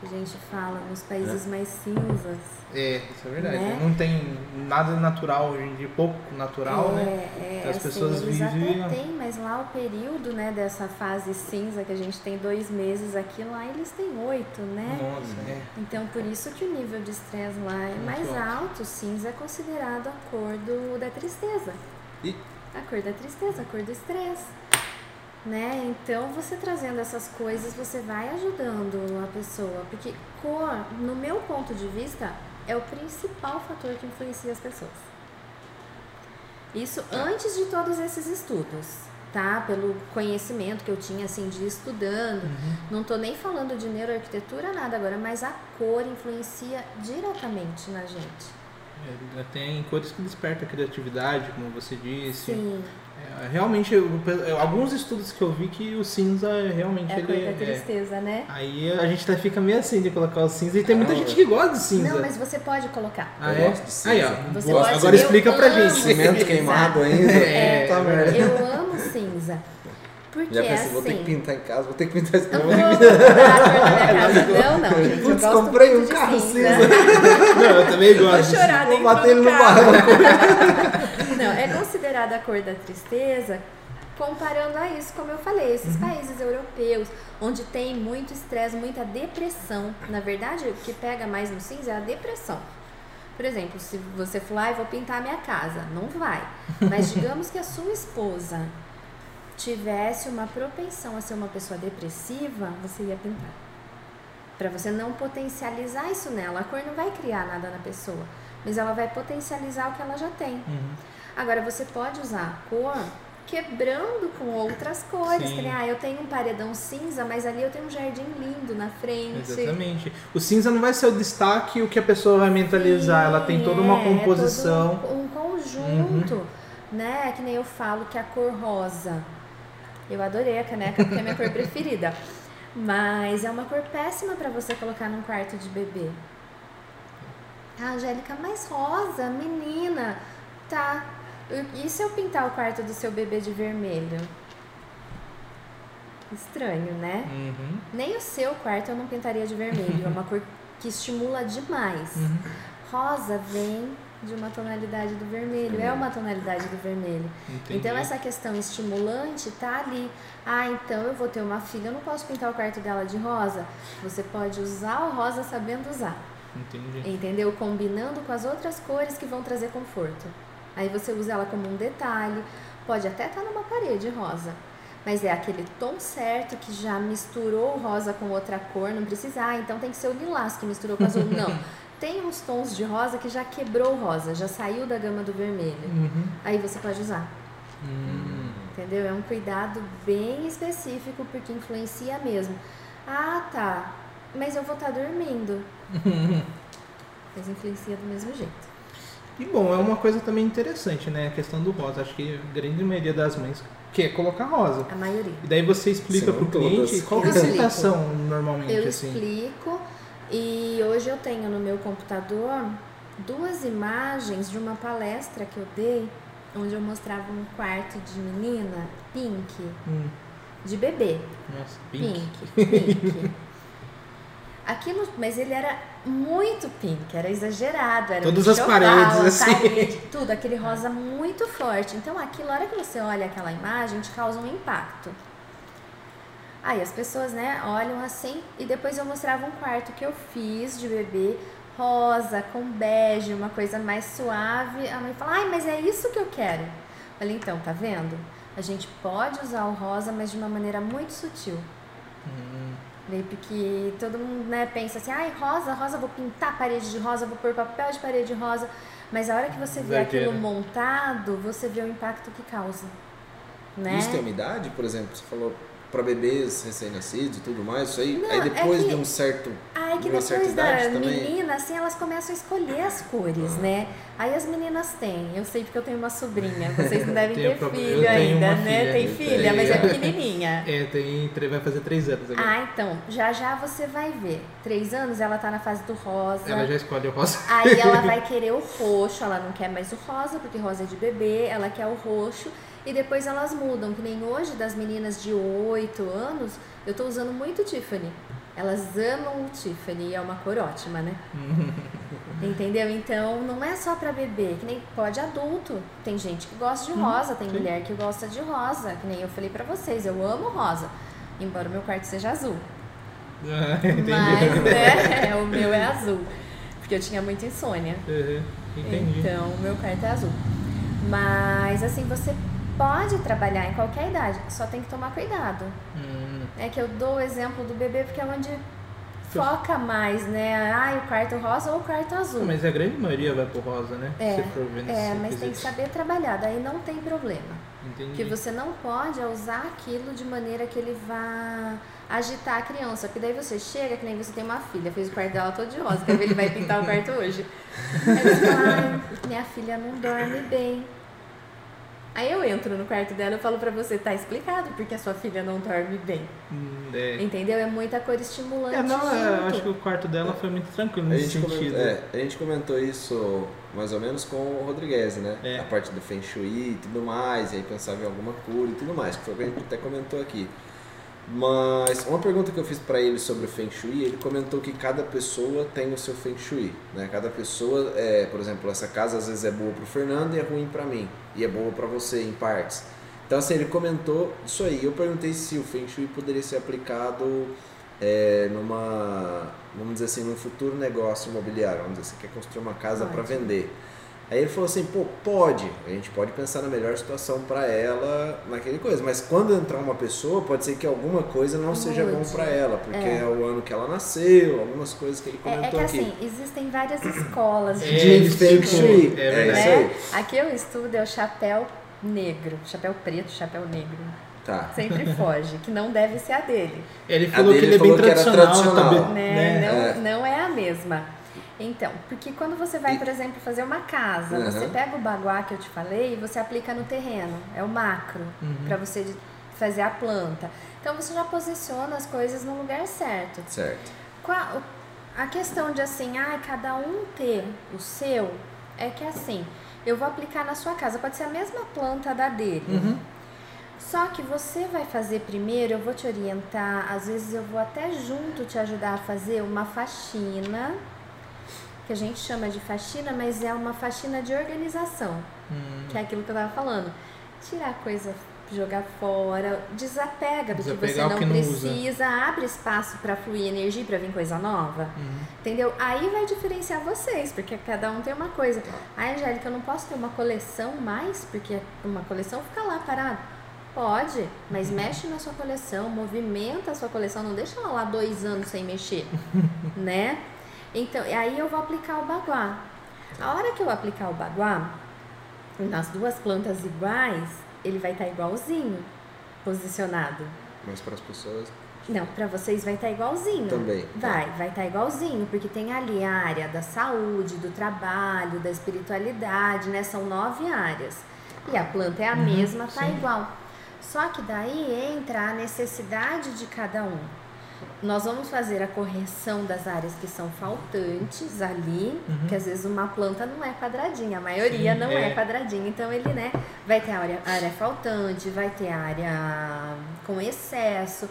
Que a gente fala, nos países mais cinzas. É, isso é verdade. Né? Não tem nada natural hoje em dia, pouco natural, é, né? É, As assim, pessoas eles vivem- até têm, mas lá o período, né, dessa fase cinza que a gente tem dois meses aqui, lá eles têm oito, né? Nossa, é. Então, por isso que o nível de estresse lá é Muito mais alto. alto. Cinza é considerado a cor do, da tristeza. E- A cor da tristeza, a cor do estresse. Né? Então, você trazendo essas coisas, você vai ajudando a pessoa. Porque cor, no meu ponto de vista, é o principal fator que influencia as pessoas. Isso antes de todos esses estudos, tá? Pelo conhecimento que eu tinha, assim, de estudando. Não tô nem falando de neuroarquitetura, nada agora, mas a cor influencia diretamente na gente. É, Tem cores que despertam a criatividade, como você disse. Sim, É, realmente, eu- alguns estudos que eu vi que o cinza realmente é a ele cor da é- tristeza, né? Aí a gente até fica meio assim de colocar o cinza e tem muita Ah, gente que gosta de cinza. Não, mas você pode colocar. Ah, Eu é? gosto de cinza. Aí, ó. Você pode- Agora explica pra gente. Cimento queimado ainda. É, Puta merda. Eu amo cinza. Porque Já pensei, assim. vou ter que pintar em casa, vou ter que pintar esse Eu novo. vou minha casa. Não, não, gente. Eu Putz, gosto comprei um de carro cinza. Não, eu também gosto. chorar Vou bater ele no barranco. Não, é considerada a cor da tristeza comparando a isso, como eu falei, esses países europeus, onde tem muito estresse, muita depressão. Na verdade, o que pega mais no cinza é a depressão. Por exemplo, se você for lá e vou pintar a minha casa, não vai. Mas digamos que a sua esposa tivesse uma propensão a ser uma pessoa depressiva, você ia pintar. Para você não potencializar isso nela. A cor não vai criar nada na pessoa, mas ela vai potencializar o que ela já tem. Uhum. Agora você pode usar a cor quebrando com outras cores. Sim. Que ah, eu tenho um paredão cinza, mas ali eu tenho um jardim lindo na frente. Exatamente. O cinza não vai ser o destaque o que a pessoa vai mentalizar. Ela tem toda uma É, composição. todo um, um conjunto, né? Que nem eu falo que a cor rosa. Eu adorei a caneca porque é a minha cor preferida. Mas é uma cor péssima para você colocar num quarto de bebê. Ah, Angélica, mas rosa, menina. Tá. E se eu pintar o quarto do seu bebê de vermelho? Estranho, né? Uhum. Nem o seu quarto eu não pintaria de vermelho. É uma cor que estimula demais. Uhum. Rosa vem de uma tonalidade do vermelho, é uma tonalidade do vermelho. Entendi. Então essa questão estimulante tá ali. Ah, então eu vou ter uma filha, eu não posso pintar o quarto dela de rosa. Você pode usar o rosa sabendo usar, Entendi. entendeu? Combinando com as outras cores que vão trazer conforto. Aí você usa ela como um detalhe, pode até estar numa parede rosa. Mas é aquele tom certo que já misturou o rosa com outra cor, não precisa, ah, então tem que ser o lilás que misturou com azul. Não. Tem uns tons de rosa que já quebrou o rosa, já saiu da gama do vermelho. Uhum. Aí você pode usar. Hum. Entendeu? É um cuidado bem específico porque influencia mesmo. Ah, tá. Mas eu vou estar dormindo. Mas influencia do mesmo jeito. E bom, é uma coisa também interessante, né? A questão do rosa. Acho que a grande maioria das mães quer colocar rosa. A maioria. E daí você explica pro não cliente todas. qual que é a sensação normalmente, Eu assim. explico e hoje eu tenho no meu computador duas imagens de uma palestra que eu dei, onde eu mostrava um quarto de menina pink, Hum, de bebê. nossa, pink. Pink. pink. Aquilo, mas ele era muito pink, era exagerado, era Todas as paredes, a assim. parede, tudo, aquele rosa muito forte. Então aquilo, a hora que você olha aquela imagem, te causa um impacto. Aí as pessoas, né, olham assim, e depois eu mostrava um quarto que eu fiz de bebê rosa com bege, uma coisa mais suave. A mãe fala, ai, mas é isso que eu quero. Eu falei, então, tá vendo? A gente pode usar o rosa, mas de uma maneira muito sutil. Hum, porque todo mundo né, pensa assim, ai, rosa, rosa, vou pintar a parede de rosa, vou pôr papel de parede rosa. Mas a hora que você vê aquilo montado, você vê o impacto que causa. Né? Isso tem uma idade, por exemplo, você falou para bebês recém-nascidos e tudo mais, isso aí, Não, aí é depois que- de um certo Aí que de uma certa depois da idade também. menina, assim, elas começam a escolher as cores, né? Aí as meninas têm, eu sei porque eu tenho uma sobrinha, vocês não devem ter filho tenho ainda, né? filha, Tem filha, mas é tenho. pequenininha. É, tem, vai fazer três anos agora. Ah, então, já já você vai ver. Três anos ela tá na fase do rosa. Ela já escolhe o rosa. Aí ela vai querer o roxo, ela não quer mais o rosa, porque rosa é de bebê, ela quer o roxo. E depois elas mudam, que nem hoje das meninas de 8 anos, eu tô usando muito Tiffany. Elas amam o Tiffany e é uma cor ótima, né? Entendeu? Então não é só pra bebê, que nem pode adulto. Tem gente que gosta de rosa, tem sim. mulher que gosta de rosa, que nem eu falei pra vocês, eu amo rosa. Embora o meu quarto seja azul. Ah. Mas né, o meu é azul. Porque eu tinha muita insônia. Uhum, Entendi. Então, o meu quarto é azul. Mas, assim, você pode trabalhar em qualquer idade, só tem que tomar cuidado. Hum, É que eu dou o exemplo do bebê porque é onde foca mais, né? Ah, o quarto rosa ou o quarto azul. mas a grande maioria vai pro rosa, né? É, Se for É, mas tem que saber trabalhar, daí não tem problema. Entendi. Porque você não pode usar aquilo de maneira que ele vá agitar a criança. Porque daí você chega, que nem você tem uma filha, fez o quarto dela todo de rosa, quer ver ele vai pintar o quarto hoje. Aí você fala, "Ai, minha filha não dorme bem. Aí eu entro no quarto dela e falo pra você, tá explicado porque a sua filha não dorme bem. Hum, é. Entendeu? É muita cor estimulante. É, não, é, eu junto. acho que o quarto dela foi muito tranquilo A nesse gente, sentido. comentou, é, a gente comentou isso mais ou menos com o Rodrigues, né? É. A parte do Feng Shui e tudo mais, e aí pensava em alguma cura e tudo mais, que foi o que a gente até comentou aqui. Mas uma pergunta que eu fiz para ele sobre o Feng Shui, ele comentou que cada pessoa tem o seu Feng Shui, né? Cada pessoa, é, por exemplo, essa casa às vezes é boa pro Fernando e é ruim para mim, e é boa para você em partes. Então assim, ele comentou isso aí. Eu perguntei se o Feng Shui poderia ser aplicado é, numa, vamos dizer assim, num futuro negócio imobiliário, vamos dizer, você quer construir uma casa para vender. Aí ele falou assim, pô, pode, a gente pode pensar na melhor situação para ela, naquele coisa, mas quando entrar uma pessoa, pode ser que alguma coisa não seja bom para ela, porque É. é. o ano que ela nasceu, algumas coisas que ele É, é comentou que aqui. assim, existem várias escolas É, de De Feng Shui, é é, isso né? aí. Aqui eu estudo é o chapéu negro, chapéu preto, chapéu negro. Tá. Sempre foge, que não deve ser a dele. Ele A falou que dele ele é bem que tradicional, tradicional. também, Né? né? Não, não é a mesma. Então, porque quando você vai, por exemplo, fazer uma casa, Uhum. você pega o baguá que eu te falei e você aplica no terreno. É o macro, Uhum. pra você fazer a planta. Então você já posiciona as coisas no lugar certo. Certo. Qua- A questão de assim, ah, cada um ter o seu, é que assim, eu vou aplicar na sua casa, pode ser a mesma planta da dele. Uhum. Só que você vai fazer primeiro, eu vou te orientar, às vezes eu vou até junto te ajudar a fazer uma faxina, que a gente chama de faxina, mas é uma faxina de organização, Hum, que é aquilo que eu tava falando. Tirar coisa, jogar fora, desapega do que Desapegar você o não que não usa. precisa, abre espaço para fluir energia, para vir coisa nova. uhum. Entendeu? Aí vai diferenciar vocês, porque cada um tem uma coisa. Ai, Angélica, eu não posso ter uma coleção mais, porque uma coleção fica lá parada. Pode, mas mexe na sua coleção, movimenta a sua coleção, não deixa ela lá dois anos sem mexer, né? Então, aí eu vou aplicar o baguá. A hora que eu aplicar o baguá, nas duas plantas iguais, ele vai estar igualzinho posicionado. Mas para as pessoas Não, pra vocês vai estar igualzinho. também. Vai, vai estar igualzinho, porque tem ali a área da saúde, do trabalho, da espiritualidade, né? São nove áreas. E a planta é a Uhum, mesma, tá sim. igual. Só que daí entra a necessidade de cada um. Nós vamos fazer a correção das áreas que são faltantes ali, Uhum. que às vezes uma planta não é quadradinha, a maioria Sim, não é. é. quadradinha. Então ele, né, vai ter a área, a área faltante, vai ter a área com excesso.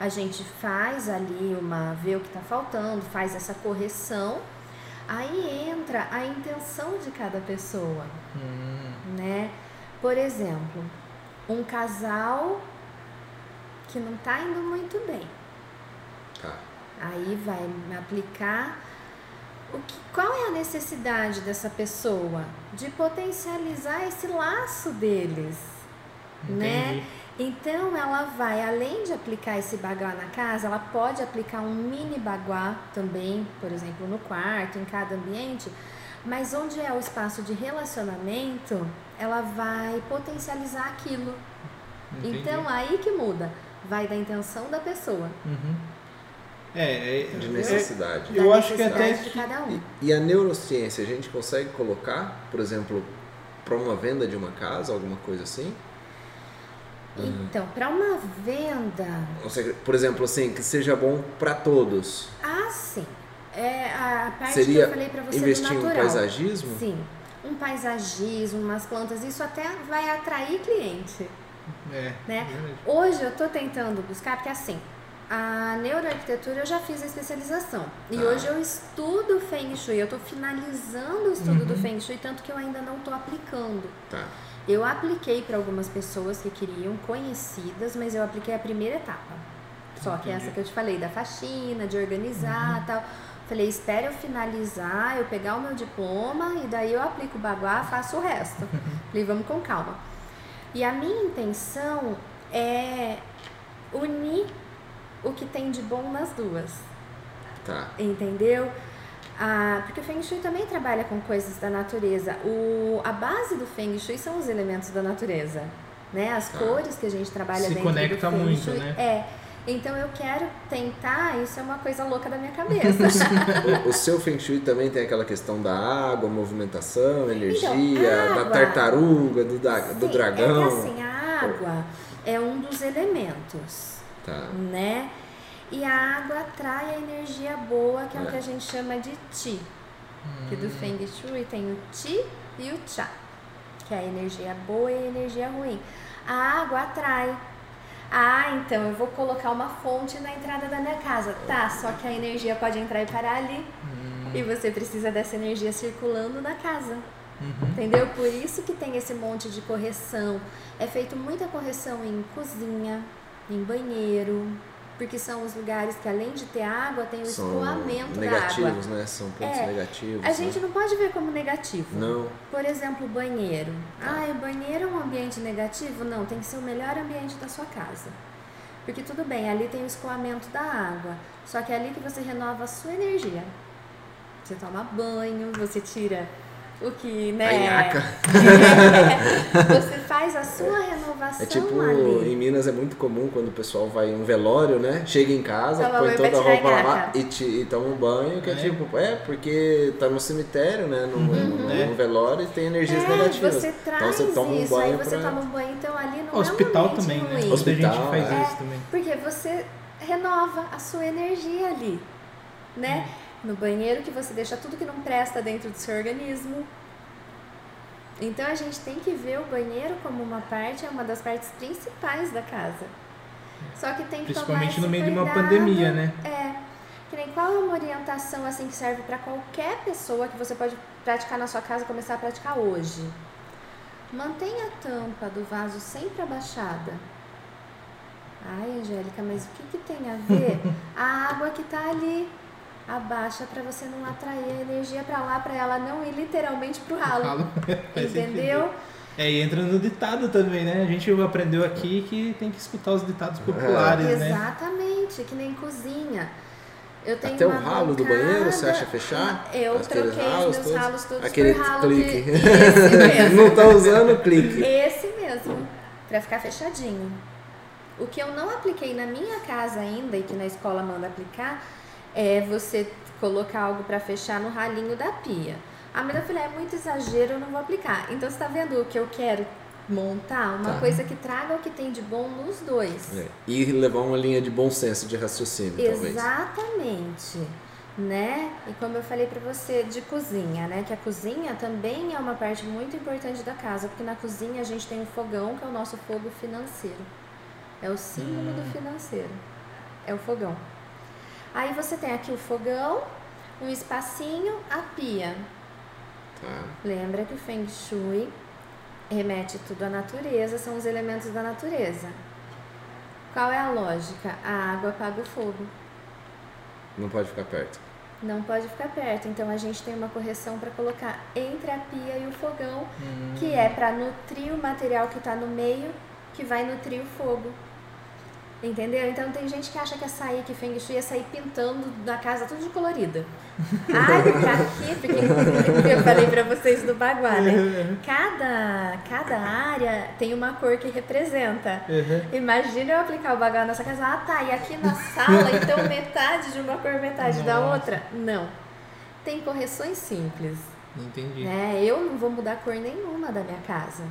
A gente faz ali uma, vê o que está faltando, faz essa correção. Aí entra a intenção de cada pessoa, Hum, né? Por exemplo, um casal que não está indo muito bem. Aí vai aplicar o que, qual é a necessidade dessa pessoa de potencializar esse laço deles, né? Entendi. Então ela vai, além de aplicar esse baguá na casa, ela pode aplicar um mini baguá também, por exemplo, no quarto, em cada ambiente, mas onde é o espaço de relacionamento, ela vai potencializar aquilo. Entendi. Então aí que muda, vai da intenção da pessoa, Uhum. É, é, De é- necessidade. Eu da acho que até necessidade que- um. E, e a neurociência, a gente consegue colocar, por exemplo, para uma venda de uma casa, alguma coisa assim? Então, para uma venda, Ou seja, por exemplo, assim, que seja bom para todos. ah, sim. É a parte Seria que eu falei para você investir do em natural. paisagismo? Sim. Um paisagismo, umas plantas, isso até vai atrair cliente, É, né? verdade. Hoje eu tô tentando buscar, porque assim, a neuroarquitetura eu já fiz a especialização. E Ah. hoje eu estudo Feng Shui, eu tô finalizando o estudo Uhum. do Feng Shui, tanto que eu ainda não tô aplicando. Tá. Eu apliquei para algumas pessoas que queriam, conhecidas, mas eu apliquei a primeira etapa. Só que Entendi. essa que eu te falei, da faxina, de organizar e tal. Falei, espere eu finalizar, eu pegar o meu diploma e daí eu aplico o baguá, faço o resto. Falei, vamos com calma. E a minha intenção é unir o que tem de bom nas duas. Tá. Entendeu? Ah, porque o Feng Shui também trabalha com coisas da natureza. O, a base do Feng Shui são os elementos da natureza. Né? As Tá. cores que a gente trabalha Se dentro conecta do Feng muito, Shui. né? É. Então eu quero tentar, isso é uma coisa louca da minha cabeça. O, o seu Feng Shui também tem aquela questão da água, movimentação, energia, Então, da água. tartaruga, do, da, do Sim, dragão. É que assim, a água é um dos elementos. Tá. né? E a água atrai a energia boa, que é, o É. que a gente chama de Ti. Que do Feng Shui tem o Ti e o Cha, que é a energia boa e a energia ruim. A água atrai. Ah, então eu vou colocar uma fonte na entrada da minha casa. Tá, só que a energia pode entrar e parar ali. E você precisa dessa energia circulando na casa. Uhum. Entendeu? Por isso que tem esse monte de correção. É feito muita correção em cozinha, em banheiro, porque são os lugares que além de ter água, tem o São escoamento da água. negativos, né? São pontos É, negativos. A gente né? não pode ver como negativo. Não. Por exemplo, banheiro. Ah, o banheiro é um ambiente negativo? Não, tem que ser o melhor ambiente da sua casa. Porque tudo bem, ali tem o escoamento da água. Só que é ali que você renova a sua energia. Você toma banho, você tira o que, né? A nhaca. você faz a sua renovação É tipo, ali. em Minas é muito comum quando o pessoal vai em um velório, né? Chega em casa, Toma põe toda a roupa a lá e, te- e toma um banho, que é, É. tipo, é, porque tá no cemitério, né? No, no- É. no velório e tem energias É, negativas. você traz então você toma um isso, aí banho você pra. toma um banho, então ali não Hospital é um também, né? ruim. Muita gente Hospital, faz é. isso também. Porque você renova a sua energia ali, né? No banheiro que você deixa tudo que não presta dentro do seu organismo. Então a gente tem que ver o banheiro como uma parte, é uma das partes principais da casa. Só que tem que Principalmente no meio de uma cuidado. pandemia, né? É. Que nem qual é uma orientação assim que serve para qualquer pessoa que você pode praticar na sua casa, começar a praticar hoje. Mantenha a tampa do vaso sempre abaixada. Ai, Angélica, mas o que, que tem a ver? A água que tá ali abaixa para você não atrair a energia para lá, para ela não ir literalmente pro ralo. Faz Entendeu? É, e entra no ditado também, né? A gente aprendeu aqui que tem que escutar os ditados populares, né? Exatamente, que nem cozinha. Eu tenho Até o ralo do bancada- banheiro, você acha fechar? Eu Aqueles troquei os ralos meus todos? ralos todos Aquele por ralo clique. de... Esse mesmo. Não tá usando o clique. Esse mesmo, pra ficar fechadinho. O que eu não apliquei na minha casa ainda e que na escola manda aplicar é você colocar algo pra fechar no ralinho da pia. A menina falou, é muito exagero, eu não vou aplicar. Então você tá vendo o que eu quero montar? Uma Tá. coisa que traga o que tem de bom nos dois. É, E levar uma linha de bom senso de raciocínio, talvez. Exatamente. Né? E como eu falei pra você de cozinha, né? Que a cozinha também é uma parte muito importante da casa, porque na cozinha a gente tem o fogão, que é o nosso fogo financeiro. É o símbolo do financeiro. É o fogão. Aí você tem aqui o fogão, um espacinho, a pia. Tá. Lembra que o Feng Shui remete tudo à natureza, são os elementos da natureza. Qual é a lógica? A água apaga o fogo. Não pode ficar perto. Não pode ficar perto. Então a gente tem uma correção para colocar entre a pia e o fogão, Hum. que é para nutrir o material que está no meio, que vai nutrir o fogo. Entendeu? Então tem gente que acha que sair, que Feng Shui é sair pintando na casa tudo de colorida. Ai, porque aqui, porque eu falei pra vocês do Baguá, né? Cada, cada área tem uma cor que representa. Uhum. Imagina eu aplicar o Baguá nessa casa. Ah, tá, e aqui na sala, então metade de uma cor, metade da Nossa. outra? Não. Tem correções simples. Entendi. Né? Eu não vou mudar cor nenhuma da minha casa.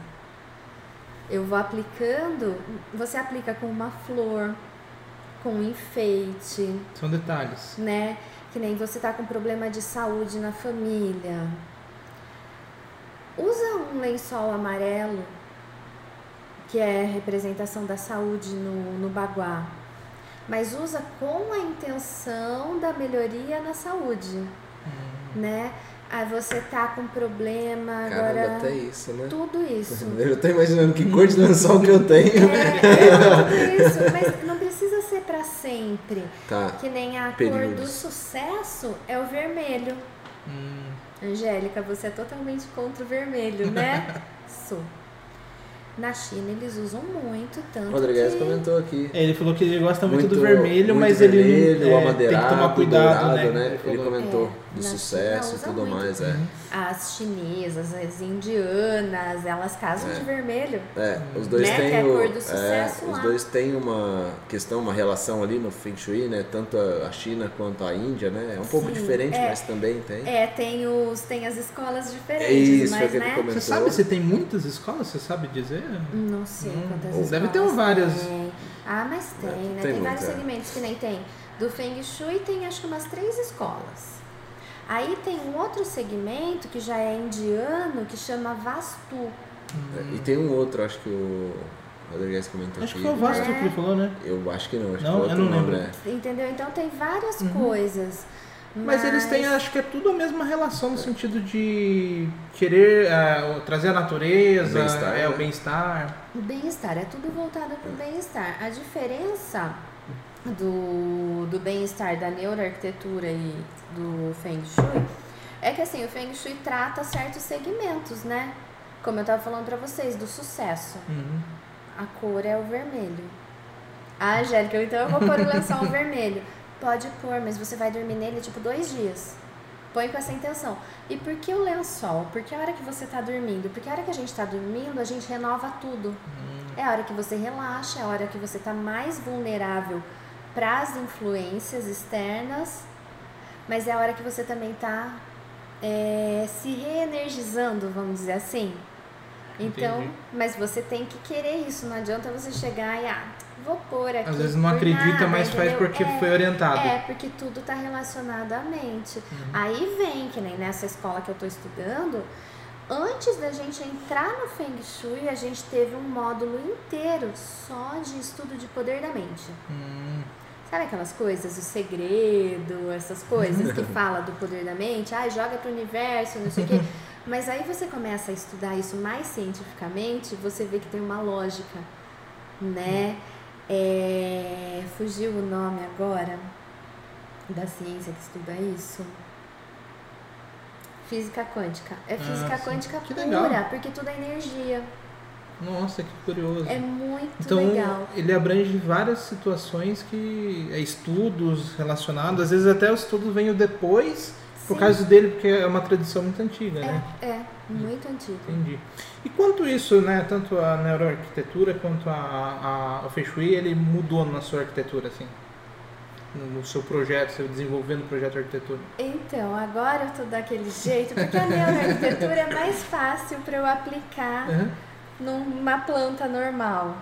Eu vou aplicando, você aplica com uma flor, com um enfeite, São detalhes. né? Que nem você tá com problema de saúde na família. Usa um lençol amarelo, que é representação da saúde no, no baguá. Mas usa com a intenção da melhoria na saúde, Hum. né? Aí você tá com problema Caramba, agora. até isso, né? Tudo isso. Eu tô imaginando que cor de lençol que eu tenho. É, tudo isso, mas não precisa ser pra sempre. Tá. Que nem a cor Períodos. do sucesso é o vermelho. Hum. Angélica, você é totalmente contra o vermelho, né? Sou. Na China eles usam muito, tanto Rodrigues que... comentou aqui. É, Ele falou que ele gosta muito, do Muito- vermelho, muito mas ele vermelho, é, tem que tomar cuidado, dourado, né? Ele, falou. comentou É, do na sucesso e tudo muito. mais, é. As chinesas, as indianas, elas casam É. de vermelho. É, os dois Né, é têm a o, cor do é, os lá. dois têm uma questão, uma relação ali no Feng Shui, né? Tanto a China quanto a Índia, né? É um pouco Sim, diferente, é. mas também tem. É, tem, os, tem as escolas diferentes, É isso, é mas que ele né? comentou. Você sabe se tem muitas escolas? Você sabe dizer? Não sei Hum, quantas ou escolas deve ter várias. tem. Ah, mas tem, É, né? tem Tem, vários é. segmentos que nem tem. Do Feng Shui tem acho que umas três escolas. Aí tem um outro segmento que já é indiano que chama Vastu. É, E tem um outro, acho que o Rodrigues comentou Acho que foi o Vasto É. que ele falou, né? Eu acho que não, acho Não, que é eu outro não nome, lembro. né? Entendeu? Então tem várias Uhum. coisas. Mas eles têm, acho que é tudo a mesma relação no sentido de querer ah, trazer a natureza, O bem-estar, é né? o bem-estar. O bem-estar, é tudo voltado para o bem-estar. A diferença do, do bem-estar da neuroarquitetura e do Feng Shui é que assim, o Feng Shui trata certos segmentos, né? Como eu tava falando para vocês, do sucesso. Uhum. A cor é o vermelho. Ah, Angélica, então eu vou pôr o lençol vermelho. Pode pôr, mas você vai dormir nele tipo dois dias. Põe com essa intenção. E por que o lençol? Porque a hora que você tá dormindo, porque a hora que a gente tá dormindo, a gente renova tudo. É a hora que você relaxa, é a hora que você tá mais vulnerável para as influências externas, mas é a hora que você também tá é, se reenergizando, vamos dizer assim. Então, Entendi. mas você tem que querer isso, não adianta você chegar e, ah, vou pôr aqui. Às vezes não acredita, nada, mas faz entendeu? porque É, foi orientado. é, porque tudo está relacionado à mente. Aí vem, que nem nessa escola que eu estou estudando, antes da gente entrar no Feng Shui, a gente teve um módulo inteiro só de estudo de poder da mente. Hum, Sabe aquelas coisas, o segredo, essas coisas que fala do poder da mente? Ah, joga pro universo, não sei o quê. Mas aí você começa a estudar isso mais cientificamente, você vê que tem uma lógica, né? É, fugiu o nome agora da ciência que estuda isso. Física quântica. É física Ah, quântica pura, porque tudo é energia. Nossa, que curioso. É muito Então, legal. ele abrange várias situações que. É, estudos relacionados, às vezes até os estudos vêm depois, por Sim. causa dele, porque é uma tradição muito antiga, né? É, é, muito antigo. Entendi. E quanto isso, né, tanto a neuroarquitetura quanto a, a, o Feng Shui, ele mudou na sua arquitetura, assim? No, seu projeto, você desenvolvendo o projeto de arquitetura? Então, agora eu tô daquele jeito, porque a neuroarquitetura é mais fácil para eu aplicar Aham. Numa planta normal.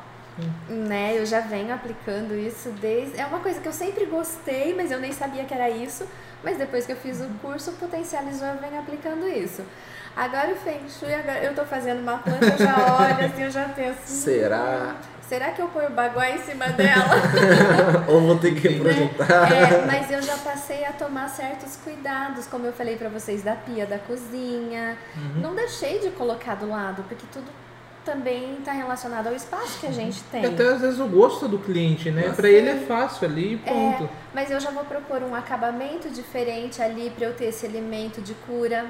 Né? Eu já venho aplicando isso desde. É uma coisa que eu sempre gostei, mas eu nem sabia que era isso. Mas depois que eu fiz o curso, potencializou, eu venho aplicando isso. Agora o Feng Shui, agora eu tô fazendo uma planta, eu já olho assim, eu já penso. Será? "Hum, Será que eu ponho baguá em cima dela? Ou vou ter que projetar. É, mas eu já passei a tomar certos cuidados, como eu falei pra vocês, da pia da cozinha. Uhum. Não deixei de colocar do lado, porque tudo também está relacionado ao espaço que a gente tem. E até às vezes o gosto do cliente, né? Nossa. Para ele é fácil ali e ponto. Mas eu já vou propor um acabamento diferente ali para eu ter esse elemento de cura,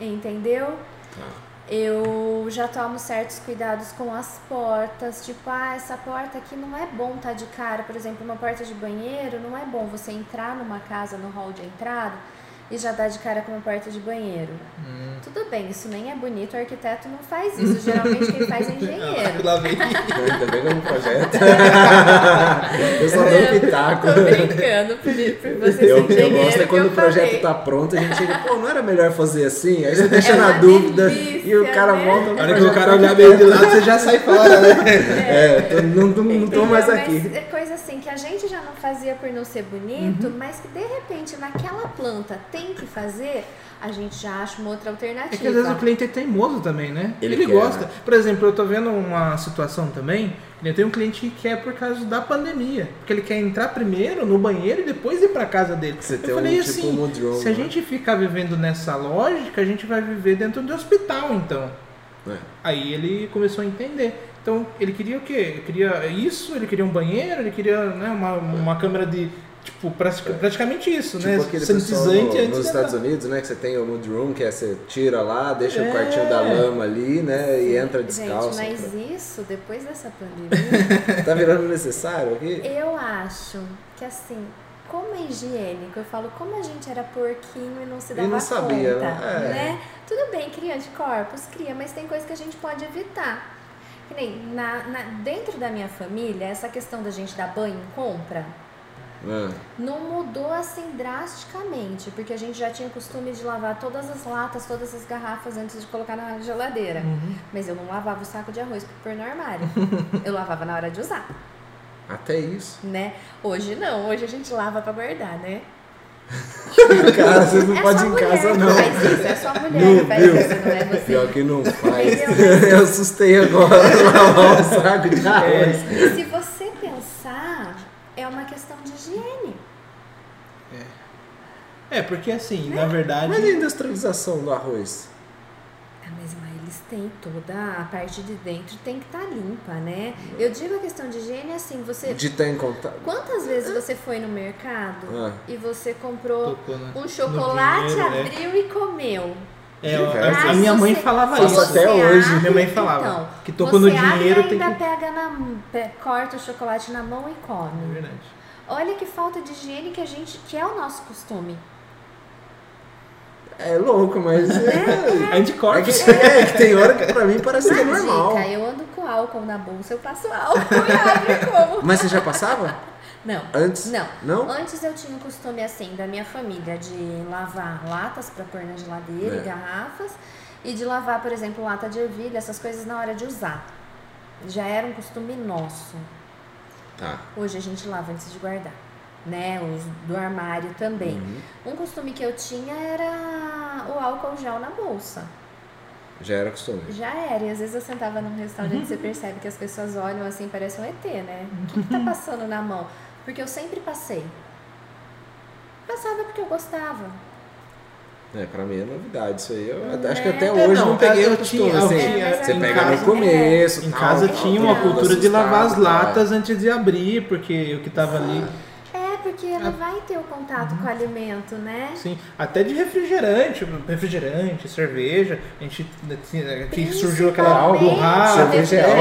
entendeu? Tá. Eu já tomo certos cuidados com as portas, tipo, ah, essa porta aqui não é bom tá de cara, por exemplo, uma porta de banheiro, não é bom você entrar numa casa no hall de entrada e já dar de cara com uma porta de banheiro. Hum. Tudo bem, isso nem é bonito, o arquiteto não faz isso, geralmente quem faz é engenheiro. Lá vem. Ainda bem não projeto. eu só dou um pitaco. Tô brincando por, por você ser Eu, eu engenheiro. gosto é quando o projeto falei. tá pronto, a gente chega, pô, não era melhor fazer assim? Aí você deixa É na dúvida e o delícia, cara né? volta. Na hora que o cara olhar bem de lado, você já sai fora, né? É, tô- não, tô- não tô Entendeu? mais aqui. é coisa assim que a gente já não fazia por não ser bonito, Uhum. mas que de repente naquela planta tem que fazer, a gente já acha uma outra alternativa. É que às vezes o cliente é teimoso também, né? Ele Ele, quer, gosta. né? Por exemplo, eu tô vendo uma situação também, eu tenho um cliente que quer por causa da pandemia. Porque ele quer entrar primeiro no banheiro e depois ir pra casa dele. Você eu tem um falei tipo assim, Mudroom, se a né? gente ficar vivendo nessa lógica, a gente vai viver dentro de hospital, então. É. Aí ele começou a entender. Então, ele queria o quê? Ele queria isso, ele queria um banheiro, ele queria né, uma, uma câmera de, tipo, pratica- praticamente isso, Tipo né? Sanitizante no, antes nos de Estados entrar. Unidos, né? Que você tem o Mood Room, que é você tira lá, deixa É. o quartinho da lama ali, né? E entra descalço. Gente, mas isso, depois dessa pandemia, Tá virando necessário aqui? eu acho que assim, como é higiênico, eu falo como a gente era porquinho e não se E dava não sabia, conta, né? É. né? Tudo bem, cria anticorpos, cria, mas tem coisa que a gente pode evitar. Que nem na, na- dentro da minha família, essa questão da gente dar banho em compra, Ah, não mudou assim drasticamente, porque a gente já tinha costume de lavar todas as latas, todas as garrafas antes de colocar na geladeira. Uhum. Mas eu não lavava o saco de arroz pra pôr no armário. eu lavava na hora de usar, até isso. né? Hoje não, hoje a gente lava pra guardar, né? Cara, vocês não é podem em casa, não. faz isso, é só mulher Meu que faz Deus. isso, não é você. Pior que não faz. Eu assustei agora lavar um saco de arroz. E se você pensar, é uma questão de higiene. É, porque assim, na verdade. Mas a industrialização do arroz? Ah, mas lá eles têm toda a parte de dentro tem que estar limpa, né? Eu digo a questão de higiene assim, você De estar em contato. Quantas vezes você foi no mercado Ah. e você comprou na- um chocolate, dinheiro, né? abriu e comeu? É, a, a minha mãe você- falava Faço isso. até você hoje. Minha mãe falava Então, que tocou no você dinheiro tem ainda que. pega na corta o chocolate na mão e É come. verdade. Olha que falta de higiene que a gente que é o nosso costume. É louco, mas. É, é, Anticorpos. que, é que tem hora que pra mim parece que é normal. dica, eu ando com álcool na bolsa, eu passo álcool e abre como? Mas você já passava? Não. Antes? Não. Não? Antes eu tinha o costume assim da minha família de lavar latas para pôr na geladeira É. e garrafas e de lavar, por exemplo, lata de ervilha, essas coisas na hora de usar. Já era um costume nosso. Tá. Hoje a gente lava antes de guardar, né? Os do armário também. Uhum. Um costume que eu tinha era o álcool gel na bolsa. Já era costume. Já era, e às vezes eu sentava num restaurante e você percebe que as pessoas olham assim, parece um ET, né? O que, que tá passando na mão? Porque eu sempre passei. Passava porque eu gostava. É, pra mim é novidade isso aí. Eu Né? acho que até É, hoje não, não, peguei eu o costume. assim. tinha- você em pega casa- no começo. Em tal, casa tal, tinha tal, uma tal, cultura de lavar as latas antes de abrir, porque o que tava ali. É, porque ela Ah. vai ter o contato com o alimento, né? Sim, até de refrigerante, refrigerante, cerveja. A gente né, tinha- que surgiu aquela. Cerveja é álcool.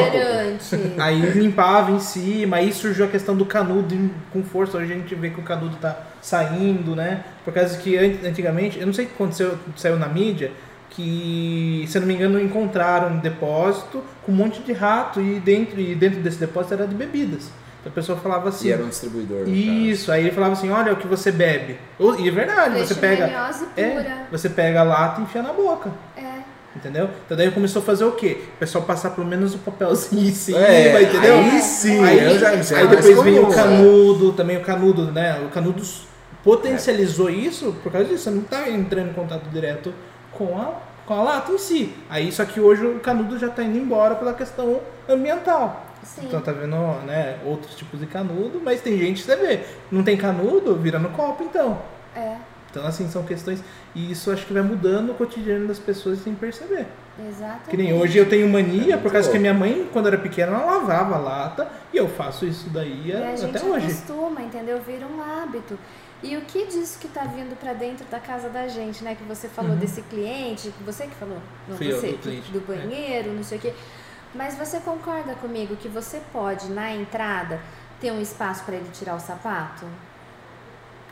refrigerante. Aí limpava em cima, aí surgiu a questão do canudo com força. Hoje a gente vê que o canudo tá saindo, né? Por causa que an- antigamente, eu não sei o que aconteceu, saiu na mídia, que, se eu não me engano, encontraram um depósito com um monte de rato e dentro, e dentro desse depósito era de bebidas. Então a pessoa falava assim. E era um distribuidor. Isso, aí ele falava assim, olha o que você bebe. E é verdade, você pega. É, você pega a lata e enfia na boca. É. Entendeu? Então daí começou a fazer o quê? O pessoal passar pelo menos o papelzinho em cima, É, entendeu? aí sim, Aí, eu já- já é aí depois vem o comum, canudo, também o canudo, né? O canudo potencializou isso por causa disso. Você não tá entrando em contato direto com a, com a lata em si. Aí só que hoje o canudo já tá indo embora pela questão ambiental. Sim. Então tá vendo, né, outros tipos de canudo, mas tem gente que você vê, não tem canudo, vira no copo então. É. Então, assim, são questões. E isso acho que vai mudando o cotidiano das pessoas sem perceber. Exatamente. Que nem hoje eu tenho mania, É por causa que a louco. minha mãe, quando era pequena, ela lavava a lata e eu faço isso daí E a gente até hoje. acostuma, entendeu? Vira um hábito. E o que disso que tá vindo pra dentro da casa da gente, né? Que você falou Uhum. desse cliente, que você que falou, não Fui eu, você, do que- cliente, do é. banheiro, não sei o quê. Mas você concorda comigo que você pode, na entrada, ter um espaço pra ele tirar o sapato?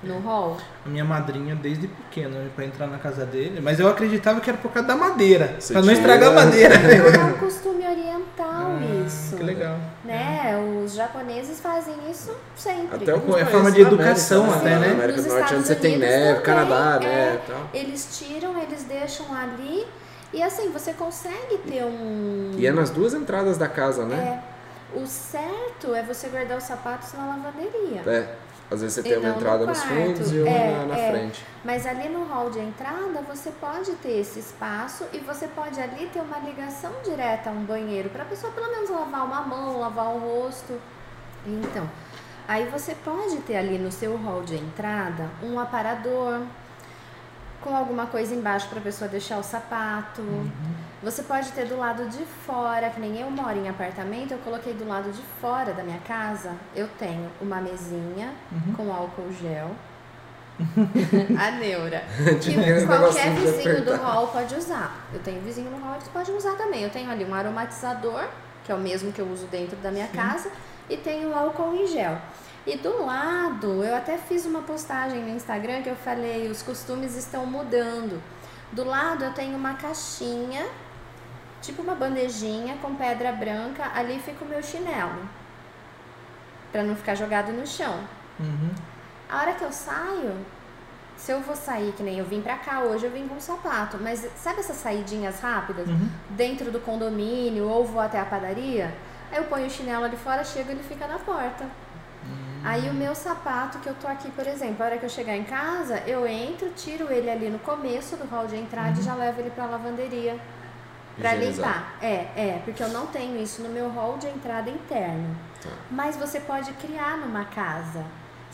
É. No hall? A minha madrinha, desde pequena, pra entrar na casa dele, mas eu acreditava que era por causa da madeira, pra não estragar a madeira. É um costume oriental Ah, isso. Que legal. Né? Os japoneses fazem isso sempre. Até alguns É forma de da América, educação né? até, né? América Nos do Norte, onde você tem neve, também, Canadá, é. né? Eles tiram, eles deixam ali. E assim, você consegue ter um. E é nas duas entradas da casa, né? É. O certo é você guardar os sapatos na lavanderia. É. Às vezes você tem uma não no entrada nos fundos e uma É, na, na é. frente. Mas ali no hall de entrada você pode ter esse espaço e você pode ali ter uma ligação direta a um banheiro para a pessoa pelo menos lavar uma mão, lavar o rosto. Então, aí você pode ter ali no seu hall de entrada um aparador com alguma coisa embaixo para a pessoa deixar o sapato. Você pode ter do lado de fora, que nem eu moro em apartamento, eu coloquei do lado de fora da minha casa, eu tenho uma mesinha Uhum. com álcool gel. a neura. Que qualquer vizinho do hall pode usar. Eu tenho vizinho no hall, eles podem usar também. Eu tenho ali um aromatizador, que é o mesmo que eu uso dentro da minha casa, e tenho álcool em gel. E do lado, eu até fiz uma postagem no Instagram que eu falei, os costumes estão mudando. Do lado eu tenho uma caixinha, tipo uma bandejinha com pedra branca, ali fica o meu chinelo. Pra não ficar jogado no chão. Uhum. A hora que eu saio, se eu vou sair, que nem eu vim pra cá hoje, eu vim com sapato. Mas sabe essas saidinhas rápidas? Uhum. Dentro do condomínio ou vou até a padaria? Aí eu ponho o chinelo ali fora, chego e ele fica na porta. Aí o meu sapato que eu tô aqui, por exemplo, a hora que eu chegar em casa, eu entro, tiro ele ali no começo do hall de entrada e já levo ele pra lavanderia. Pra Higienizar. limpar. É, é, porque eu não tenho isso no meu hall de entrada interno. Tá. Mas você pode criar numa casa.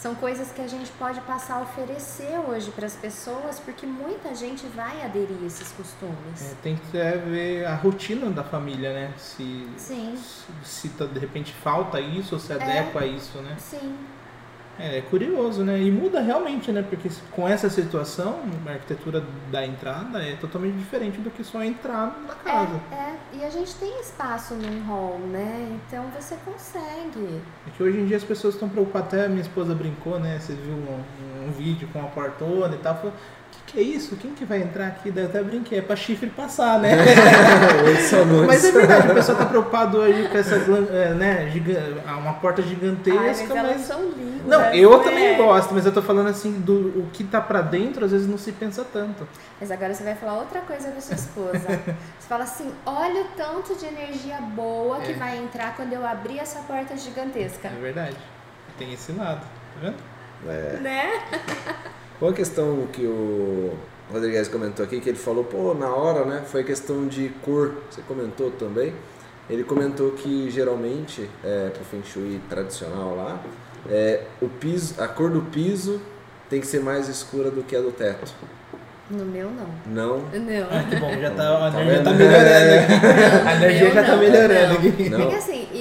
São coisas que a gente pode passar a oferecer hoje para as pessoas, porque muita gente vai aderir a esses costumes. É, tem que é, ver a rotina da família, né? Se, Sim, se, se tá, de repente falta isso ou se adequa a isso, né? sim. É, é curioso, né? E muda realmente, né? Porque com essa situação, a arquitetura da entrada é totalmente diferente do que só entrar na casa. É, é. E a gente tem espaço num hall, né? Então você consegue. É que hoje em dia as pessoas estão preocupadas, até a minha esposa brincou, né? Você viu um, um vídeo com a portona e tal, falou, que, é isso? Quem que vai entrar aqui? Daí eu até brinquei, é pra chifre passar, né? Mas é verdade, a pessoa tá preocupada hoje com essa, é, né, uma porta Ai, gigantesca, mas elas mas... são lindas. Não, eu né? também gosto, mas eu tô falando assim, do o que tá pra dentro, às vezes não se pensa tanto. Mas agora você vai falar outra coisa pra sua esposa. Você fala assim: olha o tanto de energia boa que É. vai entrar quando eu abrir essa porta gigantesca. É verdade. Tem esse lado, tá vendo? É. Né? Uma questão que o Rodrigues comentou aqui, que ele falou, pô, na hora, né, foi questão de cor. Você comentou também. Ele comentou que geralmente, é, pro Feng Shui tradicional lá, é, o piso, a cor do piso tem que ser mais escura do que a do teto. No meu, não. Não. Não. Ah, que bom, já tá, a Tá energia tá melhorando. A energia já tá melhorando não. Não. Porque assim, é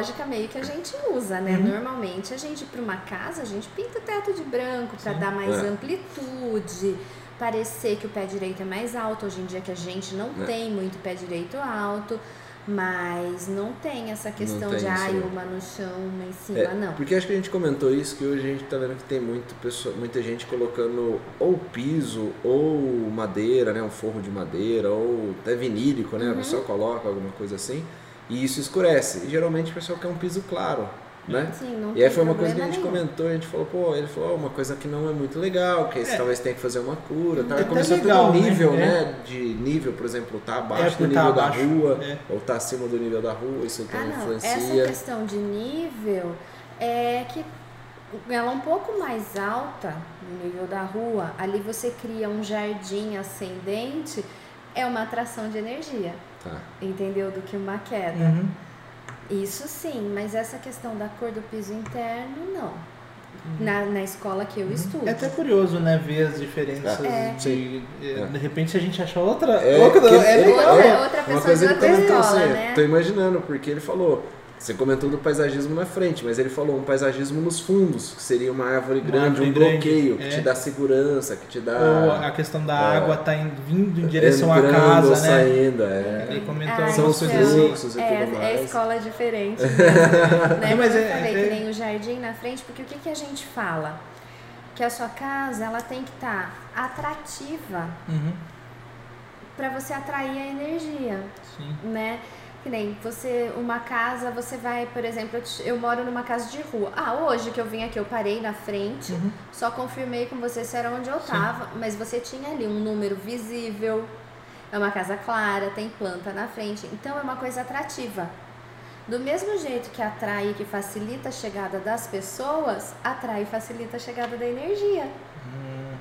lógica meio que a gente usa, né? Uhum. Normalmente a gente, para uma casa, a gente pinta o teto de branco para dar mais É. amplitude, parecer que o pé direito é mais alto. Hoje em dia que a gente não É. tem muito pé direito alto, mas não tem essa questão tem de ai, né? uma no chão, uma em cima, É, não. Porque acho que a gente comentou isso, que hoje a gente tá vendo que tem muito pessoa, muita gente colocando ou piso, ou madeira, né? Um forro de madeira, ou até vinílico, né? A Uhum. pessoa coloca alguma coisa assim, e isso escurece. E geralmente o pessoal quer um piso claro, né? Sim, não E aí foi uma coisa que a gente nenhum. comentou, a gente falou, pô, ele falou, "Ó, uma coisa que não é muito legal, que É. talvez tenha que fazer uma cura, tal. É começou legal, pelo né? nível, É. né? De nível, por exemplo, tá abaixo É, do por nível tá da abaixo, rua, é. ou tá acima do nível da rua, isso então Ah, não. Essa influencia. questão de nível é que ela é um pouco mais alta no nível da rua. Ali você cria um jardim ascendente, é uma atração de energia, Tá. entendeu? Do que uma queda. Uhum. Isso sim, mas essa questão da cor do piso interno, não. na, na escola que eu estudo. É até curioso, né, ver as diferenças. É. De, É. de repente a gente acha outra. É, outra que- é legal. Outra- é, outra uma pessoa coisa de outra escola, assim, né? tô imaginando, porque ele falou, você comentou do paisagismo na frente, mas ele falou um paisagismo nos fundos, que seria uma árvore Uma grande, árvore um grande, bloqueio, que é. te dá segurança, que te dá... Ou a questão da É. água tá indo, vindo em direção à casa, ou né? saindo, é. Ele comentou Ah, São os assim. fluxos e é, tudo É mais. escola diferente. né? Não, mas Como eu é- falei, é- que nem o jardim na frente, porque o que, que a gente fala? Que a sua casa ela tem que estar atrativa Uhum, para você atrair a energia, sim. né? Que nem você, uma casa, você vai, por exemplo, eu, te- eu moro numa casa de rua. Ah, hoje que eu vim aqui, eu parei na frente, Uhum. só confirmei com você se era onde eu tava, mas você tinha ali um número visível, é uma casa clara, tem planta na frente, então é uma coisa atrativa. Do mesmo jeito que atrai e que facilita a chegada das pessoas, atrai e facilita a chegada da energia. Hum,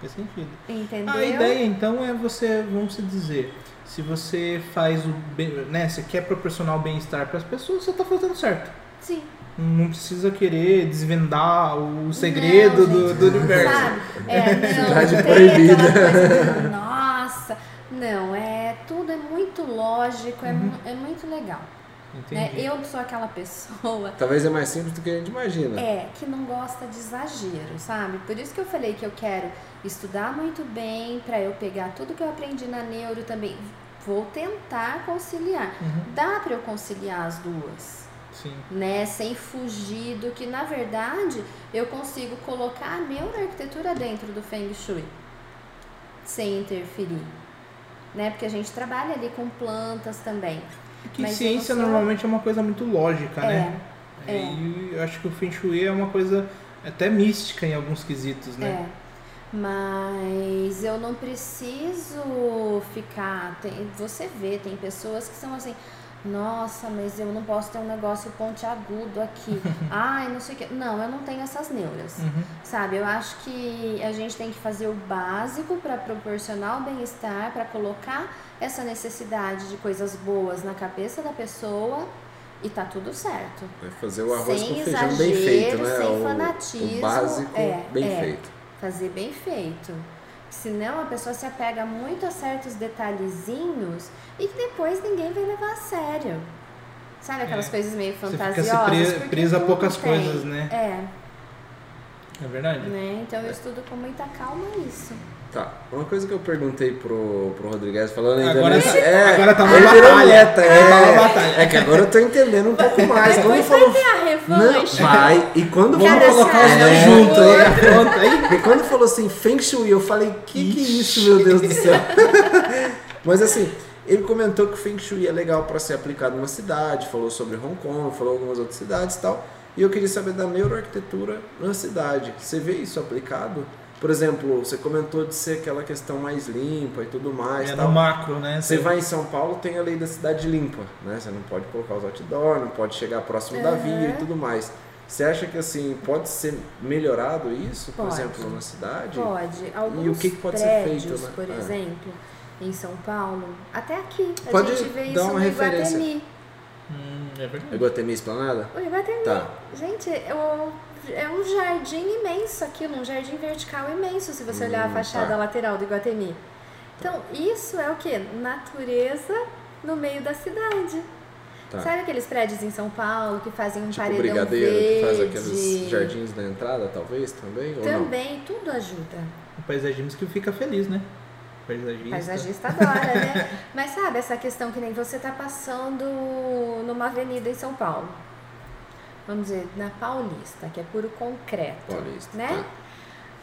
faz sentido. Entendeu? A ideia então é você, vamos dizer, se você faz o bem, né, você quer proporcionar o bem-estar para as pessoas, você está fazendo certo. Sim. Não precisa querer desvendar o segredo Não, do, gente, do universo. Sabe? É, não, Cidade não tem proibida. aquela coisa de, nossa, não, é tudo é muito lógico, é, Uhum. é muito legal. Né? Eu sou aquela pessoa Talvez é mais simples do que a gente imagina. é que não gosta de exagero, sabe? Por isso que eu falei que eu quero estudar muito bem para eu pegar tudo que eu aprendi na neuro também. Vou tentar conciliar. Uhum, Dá para eu conciliar as duas. sim. né, sem fugir do que na verdade eu consigo colocar a neuroarquitetura dentro do Feng Shui, sem interferir, né? Porque a gente trabalha ali com plantas também. Que Mas ciência sou- normalmente é uma coisa muito lógica, né? É, é. E eu acho que o Feng Shui é uma coisa até mística em alguns quesitos, né? É. Mas eu não preciso ficar. Tem, você vê, tem pessoas que são assim. Nossa, mas eu não posso ter um negócio pontiagudo aqui. Ai, não sei o que. Não, eu não tenho essas neuras. Uhum. Sabe, eu acho que a gente tem que fazer o básico para proporcionar o bem-estar, para colocar essa necessidade de coisas boas na cabeça da pessoa e tá tudo certo. É fazer o arroz Sem com feijão bem exagero, feito, né? sem o, fanatismo, o básico é, bem é. feito. Fazer bem feito. Senão a pessoa se apega muito a certos detalhezinhos e que depois ninguém vai levar a sério. Sabe aquelas É. coisas meio Você fica fantasiosas? se pre- presa a poucas tem. coisas, né? É, É verdade. né? Então eu estudo com muita calma isso. Tá, uma coisa que eu perguntei pro, pro Rodrigues, falando ainda Agora tá- é, agora tá uma batalha. meta, Tá uma é, batalha. é que agora eu tô entendendo um pouco mais. Quando falou, vai ter a não, revanche. vai, e quando Vamos falou, colocar os cara dois é juntos aí. e quando falou assim, Feng Shui, eu falei, que que é isso, meu Deus do céu? Mas assim, ele comentou que o Feng Shui é legal para ser aplicado numa cidade, falou sobre Hong Kong, falou algumas outras cidades e tal. E eu queria saber da neuroarquitetura na cidade. Você vê isso aplicado? Por exemplo, você comentou de ser aquela questão mais limpa e tudo mais. É tal. no macro, né? Você vai em São Paulo, tem a lei da cidade limpa, né? Você não pode colocar os outdoor, não pode chegar próximo da via e tudo mais. Você acha que assim pode ser melhorado isso, por Pode. exemplo, na cidade? Pode. Alguns E o que que pode ser prédios, feito, né? por É. exemplo, em São Paulo, até aqui, a Pode gente vê dar isso uma no referência. Iguatemi. Hum, é verdade. Iguatemi Esplanada? O Iguatemi, Tá. gente, é um, é um jardim imenso aquilo, um jardim vertical imenso, se você olhar a Hum, fachada tá. lateral do Iguatemi. Então, isso é o que? Natureza no meio da cidade. Tá. Sabe aqueles prédios em São Paulo que fazem um Tipo o paredão brigadeiro verde? que faz aqueles jardins na entrada, talvez, também? Ou não? Também, tudo ajuda. O paisagista que fica feliz, né? Paisagista. Paisagista adora, né? Mas sabe essa questão que nem você tá passando numa avenida em São Paulo. Vamos dizer, na Paulista, que é puro concreto. Paulista. Né?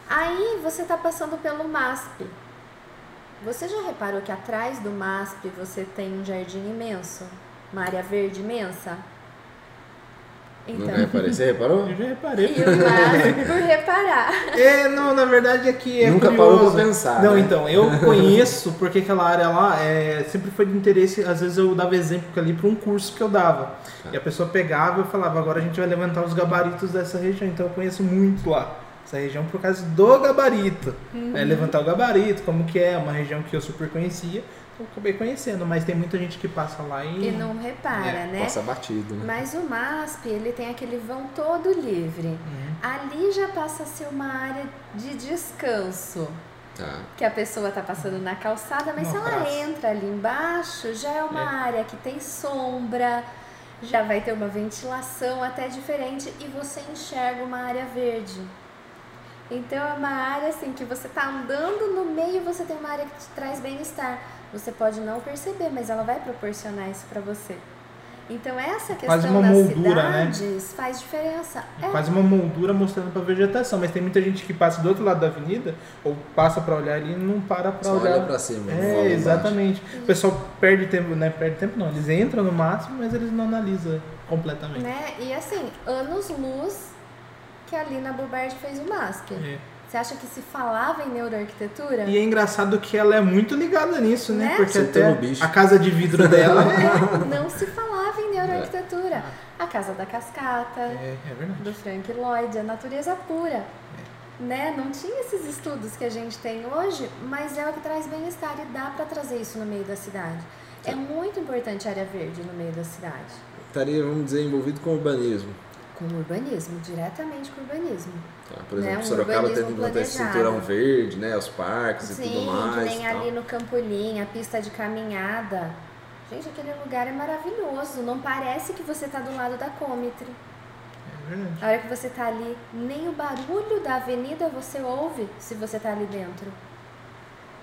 Aí você tá passando pelo MASP. Você já reparou que atrás do MASP você tem um jardim imenso? Uma área verde imensa? Então, Não reparei. Você reparou? Eu já reparei. e o por reparar. É, não, na verdade é que é Nunca curioso. parou pra pensar, Não, né? então, eu conheço porque aquela área lá é, sempre foi de interesse, às vezes eu dava exemplo ali para um curso que eu dava. Tá. E a pessoa pegava e eu falava, agora a gente vai levantar os gabaritos dessa região, então eu conheço muito lá. Essa região por causa do gabarito. Uhum. É, levantar o gabarito, como que é, uma região que eu super conhecia. Eu acabei conhecendo, mas tem muita gente que passa lá e. E não repara, É, né? Passa batido, né? Mas o MASP, ele tem aquele vão todo livre. Uhum. Ali já passa a ser uma área de descanso. Tá. Que a pessoa tá passando na calçada, mas se ela entra ali embaixo, já é uma É. área que tem sombra, já vai ter uma ventilação até diferente e você enxerga uma área verde. Então é uma área assim que você tá andando no meio, você tem uma área que te traz bem-estar. Você pode não perceber, mas ela vai proporcionar isso pra você. Então essa questão Quase uma das moldura, né? cidades faz diferença. É quase uma moldura mostrando pra vegetação, mas tem muita gente que passa do outro lado da avenida ou passa pra olhar ali e não para pra Só olhar. olha pra cima. É, exatamente. O pessoal perde tempo, né? Perde tempo não. Eles entram no máximo, mas eles não analisam completamente. Né? E assim, anos luz que ali na Bobard fez o MASP. É. Você acha que se falava em neuroarquitetura? E é engraçado que ela é muito ligada nisso, né? Né? Porque até a casa de vidro dela é. Não se falava em neuroarquitetura. A Casa da Cascata, É, é verdade. do Frank Lloyd, a natureza pura. Né? Não tinha esses estudos que a gente tem hoje, mas é o que traz bem-estar e dá para trazer isso no meio da cidade. É muito importante a área verde no meio da cidade. Estaria, vamos dizer, envolvido com urbanismo. Com o urbanismo, diretamente com o urbanismo. Por Né, exemplo, um Sorocaba esse planejado. cinturão verde, né? Os parques e Sim, tudo mais. que nem e ali no Campolim, a pista de caminhada. Gente, aquele lugar é maravilhoso. Não parece que você tá do lado da Comitre. É verdade. A hora que você tá ali, nem o barulho da avenida você ouve se você tá ali dentro.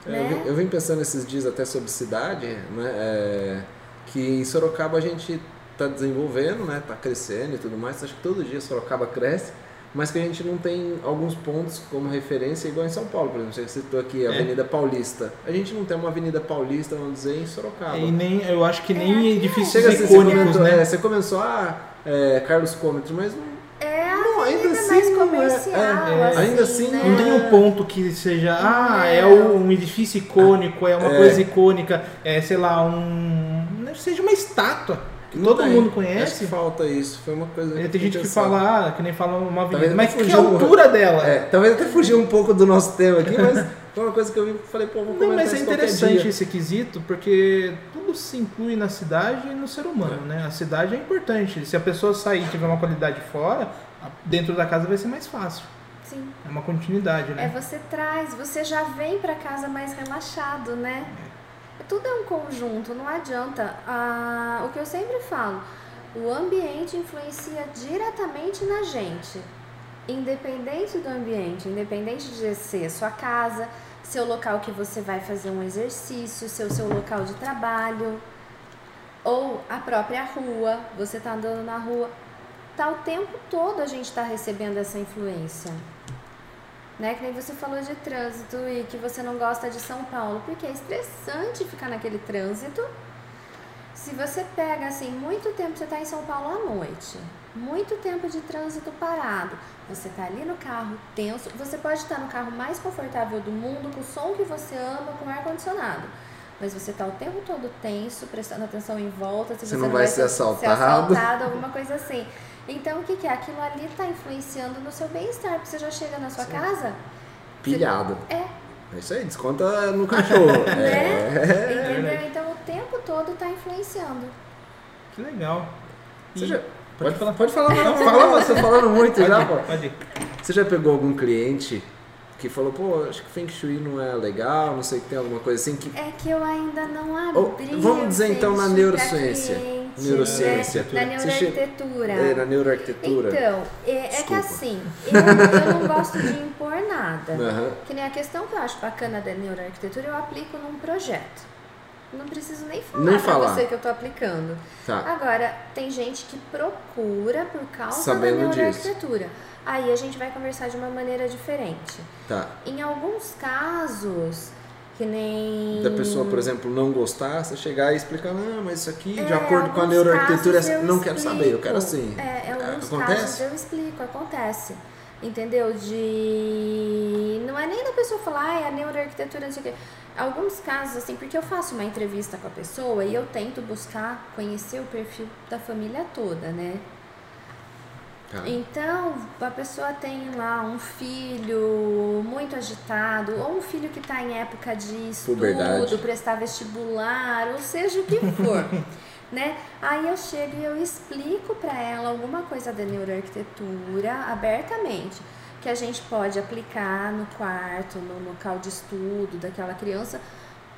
É, eu, né? vim, eu vim pensando esses dias até sobre cidade, né? é, que em Sorocaba a gente está desenvolvendo, né? Tá crescendo e tudo mais. Acho que todo dia Sorocaba cresce, mas que a gente não tem alguns pontos como referência, igual em São Paulo, por exemplo. Você citou aqui a É. Avenida Paulista. A gente não tem uma Avenida Paulista, vamos dizer, em Sorocaba. E nem, eu acho que É, nem é. edifícios Chega assim, você icônicos, comentou, né? é, você começou a é, Carlos Cômetro, mas não, É ainda assim mais não é- comercial, é, assim, ainda assim né? Não tem um ponto que seja, ah, é Não. um edifício icônico, é uma É. coisa icônica, é, sei lá, um. não seja uma estátua que não todo tem. mundo Acho conhece. que falta isso. Foi uma coisa. Tem gente que fala, ah, que nem fala uma avenida, mas que altura dela? É, talvez até fugiu um pouco do nosso tema aqui, mas foi uma coisa que eu vi e falei, pô, vou Não, mas é interessante esse quesito, porque tudo se inclui na cidade e no ser humano, né? A cidade é importante. Se a pessoa sair e tiver uma qualidade fora, dentro da casa vai ser mais fácil. Sim. É uma continuidade, É, né? você traz, você já vem pra casa mais relaxado, né? Tudo é um conjunto, não adianta. Ah, o que eu sempre falo, o ambiente influencia diretamente na gente. Independente do ambiente, independente de ser sua casa, seu local que você vai fazer um exercício, seu, seu local de trabalho, ou a própria rua, você tá andando na rua, tá o tempo todo a gente tá recebendo essa influência. Né? Que nem você falou de trânsito e que você não gosta de São Paulo, porque é estressante ficar naquele trânsito. Se você pega assim, muito tempo você tá em São Paulo à noite, muito tempo de trânsito parado, você tá ali no carro tenso, você pode estar no carro mais confortável do mundo, com o som que você ama, com ar condicionado. Mas você tá o tempo todo tenso, prestando atenção em volta, se Você você, não vai ser assaltado. assaltado, alguma coisa assim. Então o que, que é? Aquilo ali tá influenciando no seu bem-estar, porque você já chega na sua casa, Pilhado. é, É isso aí, desconta no cachorro. né? é. Entendeu? Então o tempo todo tá influenciando. Que legal. Você já- Pode falar. Pode falar, não, fala você falando muito Pode já, ir, pô. pode ir. Você já pegou algum cliente que falou, pô, acho que Feng Shui não é legal, não sei que tem alguma coisa assim que. É que eu ainda não Ou, abri. vamos o dizer, então, na neurociência. Pra Neurociência. né? Na neuroarquitetura. É, na neuroarquitetura. Então, é, é que assim, eu, eu não gosto de impor nada. Aham. Que nem a questão que eu acho bacana da neuroarquitetura, eu aplico num projeto. Não preciso nem falar Nem pra falar. você que eu tô aplicando. Tá. Agora, tem gente que procura por causa Sabendo da disso. neuroarquitetura. Aí a gente vai conversar de uma maneira diferente. Tá. Em alguns casos, que nem. Da pessoa, por exemplo, não gostar, você chegar e explicar, não, mas isso aqui, de É, acordo com a neuroarquitetura, não quero saber, eu quero assim. É, em alguns casos Acontece? eu explico, acontece. Entendeu? De. Não é nem da pessoa falar, ah, é a neuroarquitetura, não sei o quê. Alguns casos, assim, porque eu faço uma entrevista com a pessoa e eu tento buscar conhecer o perfil da família toda, né? Tá. Então, a pessoa tem lá um filho muito agitado, ou um filho que está em época de estudo, Puberdade. prestar vestibular, ou seja o que for. né? Aí eu chego e eu explico para ela alguma coisa da neuroarquitetura abertamente, que a gente pode aplicar no quarto, no local de estudo daquela criança,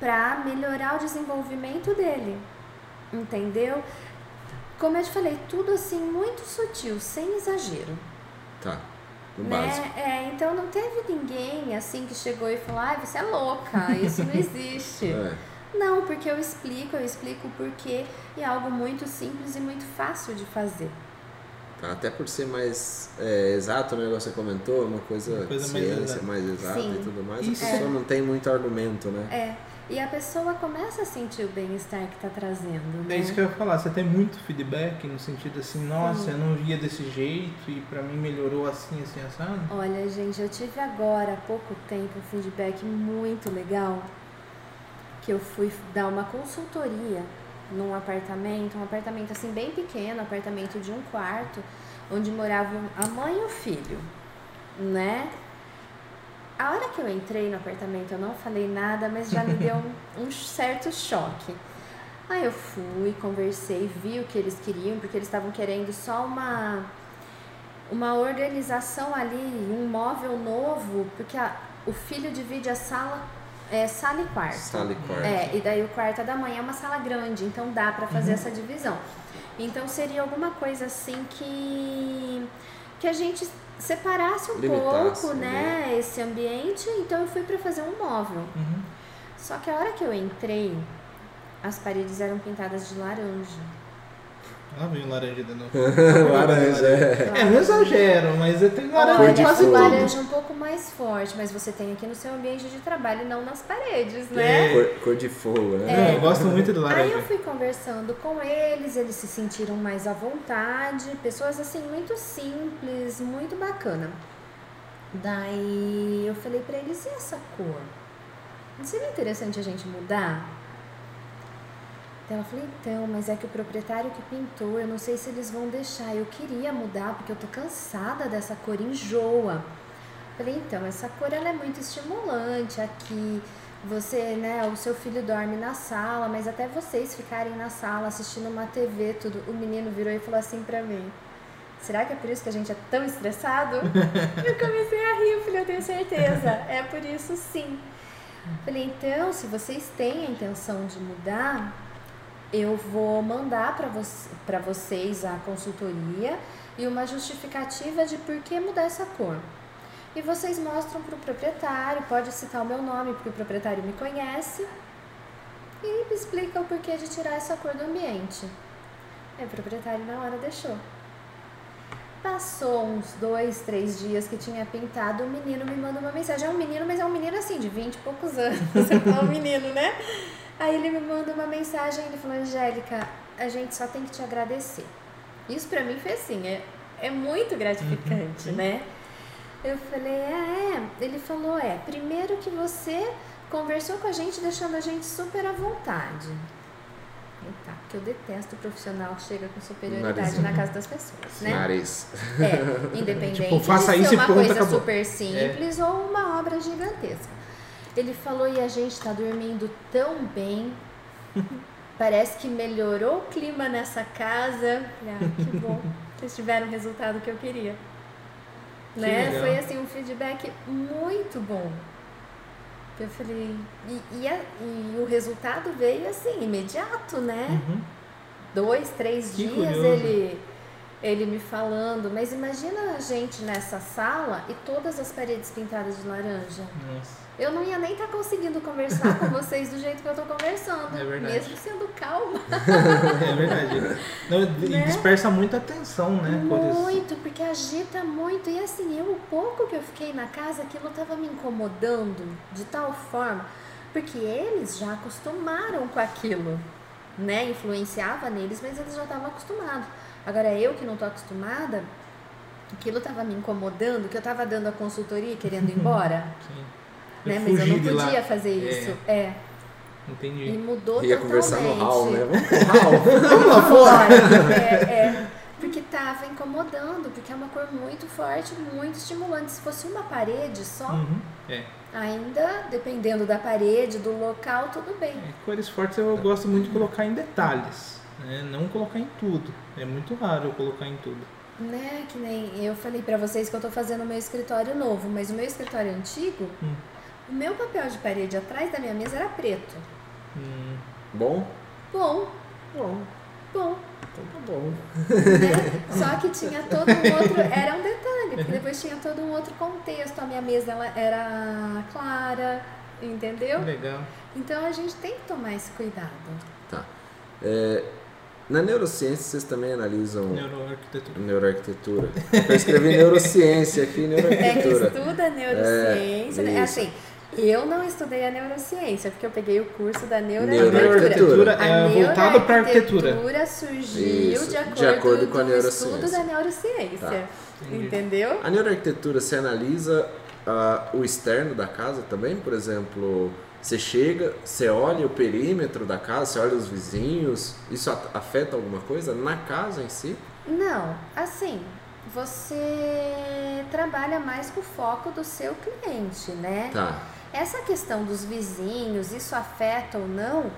para melhorar o desenvolvimento dele. Entendeu? Como eu te falei, tudo assim muito sutil, sem exagero. Tá. No Né? básico. É, então não teve ninguém assim que chegou e falou, ai, você é louca, isso não existe. É. Não, porque eu explico, eu explico o porquê e é algo muito simples e muito fácil de fazer. Tá, Até por ser mais é, exato, né, igual você comentou, uma coisa, Uma coisa mais ciência exata. mais exata Sim. e tudo mais, Isso. a pessoa não tem muito argumento, né? É, e a pessoa começa a sentir o bem-estar que está trazendo, né? É isso que eu ia falar, você tem muito feedback no sentido assim, nossa, eu não via desse jeito e pra mim melhorou assim, assim, assado. Olha, gente, eu tive agora há pouco tempo um feedback muito legal que eu fui dar uma consultoria num apartamento, um apartamento assim bem pequeno, apartamento de um quarto, onde moravam a mãe e o filho, né? A hora que eu entrei no apartamento, eu não falei nada, mas já me deu um, um certo choque. Aí eu fui, conversei, vi o que eles queriam, porque eles estavam querendo só uma uma organização ali, um móvel novo, porque a- o filho divide a sala, é, sala e quarto. Sala e quarto. É, e daí o quarto é da mãe é uma sala grande, então dá pra fazer essa divisão. Então seria alguma coisa assim que que a gente separasse um Limitasse, pouco, né, esse ambiente. Então eu fui pra fazer um móvel. Uhum. Só que a hora que eu entrei, as paredes eram pintadas de laranja. Lá vem o laranja de novo. Laranja, é. É, não exagero, mas eu tenho laranja de quase tudo. laranja um pouco mais forte, mas você tem aqui no seu ambiente de trabalho, não nas paredes, né? É. Cor, cor de fogo, né? É, eu gosto muito Aí laranja. eu fui conversando com eles, eles se sentiram mais à vontade, pessoas assim muito simples, muito bacana. Daí eu falei pra eles, e essa cor? Não seria interessante a gente mudar? Então ela falou, então, mas é que o proprietário que pintou, eu não sei se eles vão deixar. Eu queria mudar porque eu tô cansada dessa cor, enjoa. Falei, então, essa cor ela é muito estimulante aqui. Você, né, o seu filho dorme na sala, mas até vocês ficarem na sala assistindo uma TV, tudo. O menino virou e falou assim pra mim: Será que é por isso que a gente é tão estressado? eu comecei a rir, eu falei, eu tenho certeza. É por isso sim. Falei, então, se vocês têm a intenção de mudar, eu vou mandar para vo vocês a consultoria e uma justificativa de por que mudar essa cor. E vocês mostram para o proprietário, pode citar o meu nome, porque o proprietário me conhece, e explica o porquê de tirar essa cor do ambiente. Aí o proprietário na hora deixou. Passou uns dois, três dias que tinha pintado, o menino me manda uma mensagem. É um menino, mas é um menino assim, de 20 e poucos anos. É um menino, né? Aí ele me manda uma mensagem, ele falou, Angélica, a gente só tem que te agradecer. Isso pra mim foi assim, é, é muito gratificante, né? Eu falei, é, é. Ele falou, é, primeiro que você conversou com a gente deixando a gente super à vontade. Eita, que eu detesto o profissional que chega com superioridade Narizinho. na casa das pessoas, né? Nariz. É, independente Tipo, faça de isso ser e uma coisa acabou. super simples ou uma obra gigantesca. Ele falou, e a gente tá dormindo tão bem, parece que melhorou o clima nessa casa. Ah, que bom, vocês tiveram o resultado que eu queria. Que né? legal. Foi assim um feedback muito bom. Eu falei, e, e, a- e o resultado veio assim, imediato, né? Uhum. dois, três Que dias curioso. ele, ele me falando, mas imagina a gente nessa sala e todas as paredes pintadas de laranja. Nossa. Eu não ia nem estar conseguindo conversar com vocês do jeito que eu tô conversando, É verdade. mesmo sendo calma. É verdade. Não, e Né? dispersa muita atenção, né? Muito, porque agita muito. E assim, eu, o pouco que eu fiquei na casa, aquilo tava me incomodando de tal forma, porque eles já acostumaram com aquilo, né? Influenciava neles, mas eles já estavam acostumados. Agora eu que não tô acostumada, aquilo tava me incomodando, que eu tava dando a consultoria e querendo ir embora, Sim. Né? Mas eu não podia fazer isso. É. E Entendi. mudou Ia totalmente. conversar no hall, né? Vamos pro hall. Vamos lá fora! é, é, porque acabava incomodando, porque é uma cor muito forte, muito estimulante. Se fosse uma parede só, Uhum. É. ainda dependendo da parede, do local, tudo bem. É, Cores fortes eu gosto muito de colocar em detalhes, né? não colocar em tudo. É muito raro eu colocar em tudo. Né, que nem eu falei pra vocês que eu tô fazendo o meu escritório novo, mas o meu escritório antigo, Hum. O meu papel de parede atrás da minha mesa era preto. Hum, Bom? Bom, Bom. bom, Então tá bom. né? Só que tinha todo um outro, era um detalhe, porque depois tinha todo um outro contexto. A minha mesa ela era clara, entendeu? legal. Então a gente tem que tomar esse cuidado. Tá. É, na neurociência vocês também analisam Neuroarquitetura. neuroarquitetura. Eu escrevi neurociência aqui, É que neuroarquitetura. estuda neurociência, né? isso. assim, eu não estudei a neurociência, porque eu peguei o curso da A neuroarquitetura. neuroarquitetura A é voltada para arquitetura. neuroarquitetura surgiu Isso, de acordo, de acordo com a do neurociência. estudo da neurociência. Tá. Entendeu? A neuroarquitetura, você analisa ah, o externo da casa também? Por exemplo, você chega, você olha o perímetro da casa, você olha os vizinhos, isso a- afeta alguma coisa na casa em si? Não, assim, você trabalha mais com o foco do seu cliente, né? Tá. Essa questão dos vizinhos, isso afeta ou não,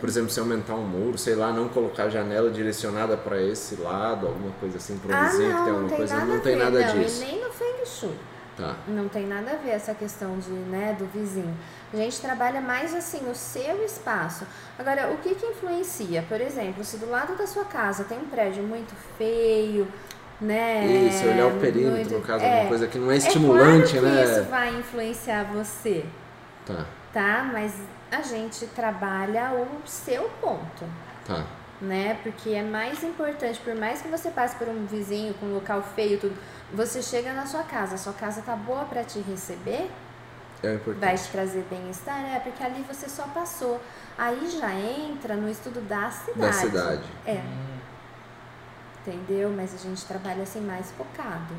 Por exemplo, se aumentar um muro, sei lá, não colocar a janela direcionada para esse lado, alguma coisa assim, para o ah, vizinho não, que tem não alguma tem coisa, nada não a tem nada não, disso. Nem no Feng Shui. Tá. Não tem nada a ver essa questão de, né, do vizinho. A gente trabalha mais assim o seu espaço. Agora, o que que influencia? Por exemplo, se do lado da sua casa tem um prédio muito feio, né? Isso, olhar o perímetro, muito- no caso, é, alguma coisa que não é é estimulante, claro que né? isso vai influenciar você, Tá, tá? Mas a gente trabalha o seu ponto. tá. né? Porque é mais importante, por mais que você passe por um vizinho com um local feio, tudo, você chega na sua casa, a sua casa tá boa para te receber, É importante. vai te trazer bem-estar, é porque ali você só passou. Aí já entra no estudo da cidade. Da cidade. É, Hum, entendeu? Mas a gente trabalha assim mais focado.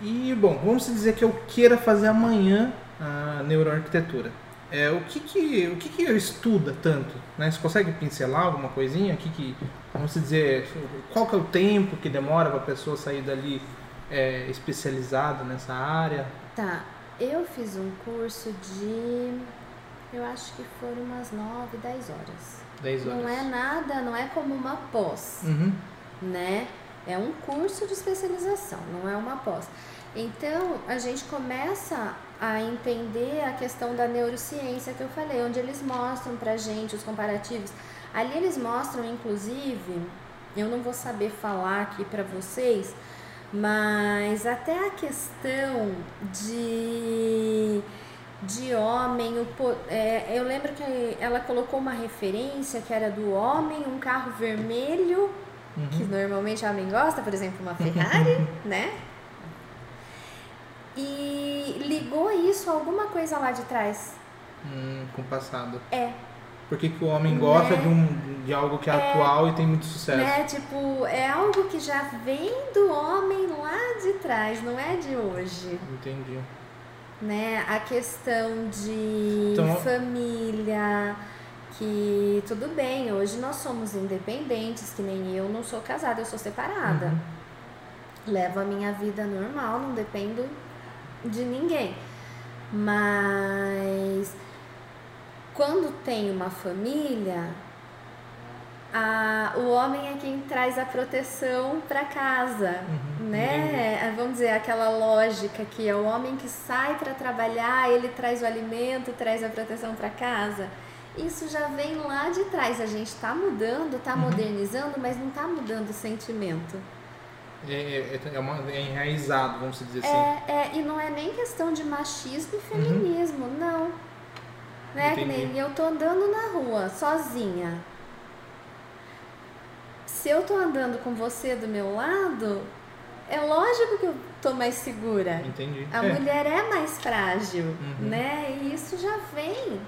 E, bom, vamos dizer que eu queira fazer amanhã a neuroarquitetura. É, o que que, o que que eu estuda tanto? Né? Você consegue pincelar alguma coisinha? O que que, vamos dizer, qual que é o tempo que demora para a pessoa sair dali é, especializada nessa área? Tá, eu fiz um curso de. Eu acho que foram umas 9, 10 horas. 10 horas. Não é nada, não é como uma pós. Uhum. né? É um curso de especialização, não é uma pós. Então, a gente começa a entender a questão da neurociência que eu falei, onde eles mostram pra gente os comparativos. Ali eles mostram, inclusive, eu não vou saber falar aqui pra vocês, mas até a questão de de homem, o, é, eu lembro que ela colocou uma referência que era do homem, um carro vermelho que Uhum. normalmente a homem gosta, por exemplo, uma Ferrari, né? E ligou isso a alguma coisa lá de trás. Hum, com o passado. É, Por que, que o homem gosta Né? de, um, de algo que é, atual e tem muito sucesso? né? Tipo, é algo que já vem do homem lá de trás, não é de hoje. Entendi. Né? A questão de Então- família, que tudo bem, hoje nós somos independentes, que nem eu não sou casada, eu sou separada. Uhum. Levo a minha vida normal, não dependo de ninguém. Mas quando tem uma família, a, o homem é quem traz a proteção para casa, Uhum, né? Vamos dizer aquela lógica que é o homem que sai para trabalhar, ele traz o alimento, traz a proteção para casa. Isso já vem lá de trás. A gente está mudando, está Uhum. modernizando, mas não está mudando o sentimento. É, é, é, uma, é enraizado, vamos dizer assim. É, é, e não é nem questão de machismo e feminismo, não. Né? Que nem eu tô andando na rua sozinha. Se eu tô andando com você do meu lado, é lógico que eu tô mais segura. Entendi. A É. mulher é mais frágil, Uhum. né? E isso já vem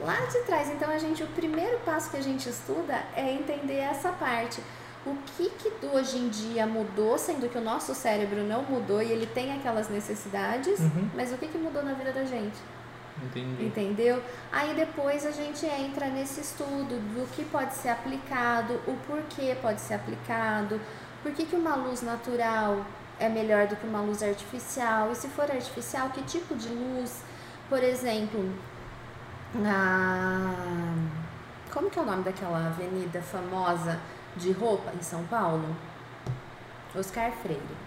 lá de trás. Então a gente, o primeiro passo que a gente estuda é entender essa parte. O que que do hoje em dia mudou, sendo que o nosso cérebro não mudou e ele tem aquelas necessidades, Uhum. mas o que que mudou na vida da gente? Entendi. Entendeu? Aí depois a gente entra nesse estudo do que pode ser aplicado, o porquê pode ser aplicado, por que, que uma luz natural é melhor do que uma luz artificial, e se for artificial, que tipo de luz? Por exemplo, a... como que é o nome daquela avenida famosa de roupa em São Paulo? Oscar Freire.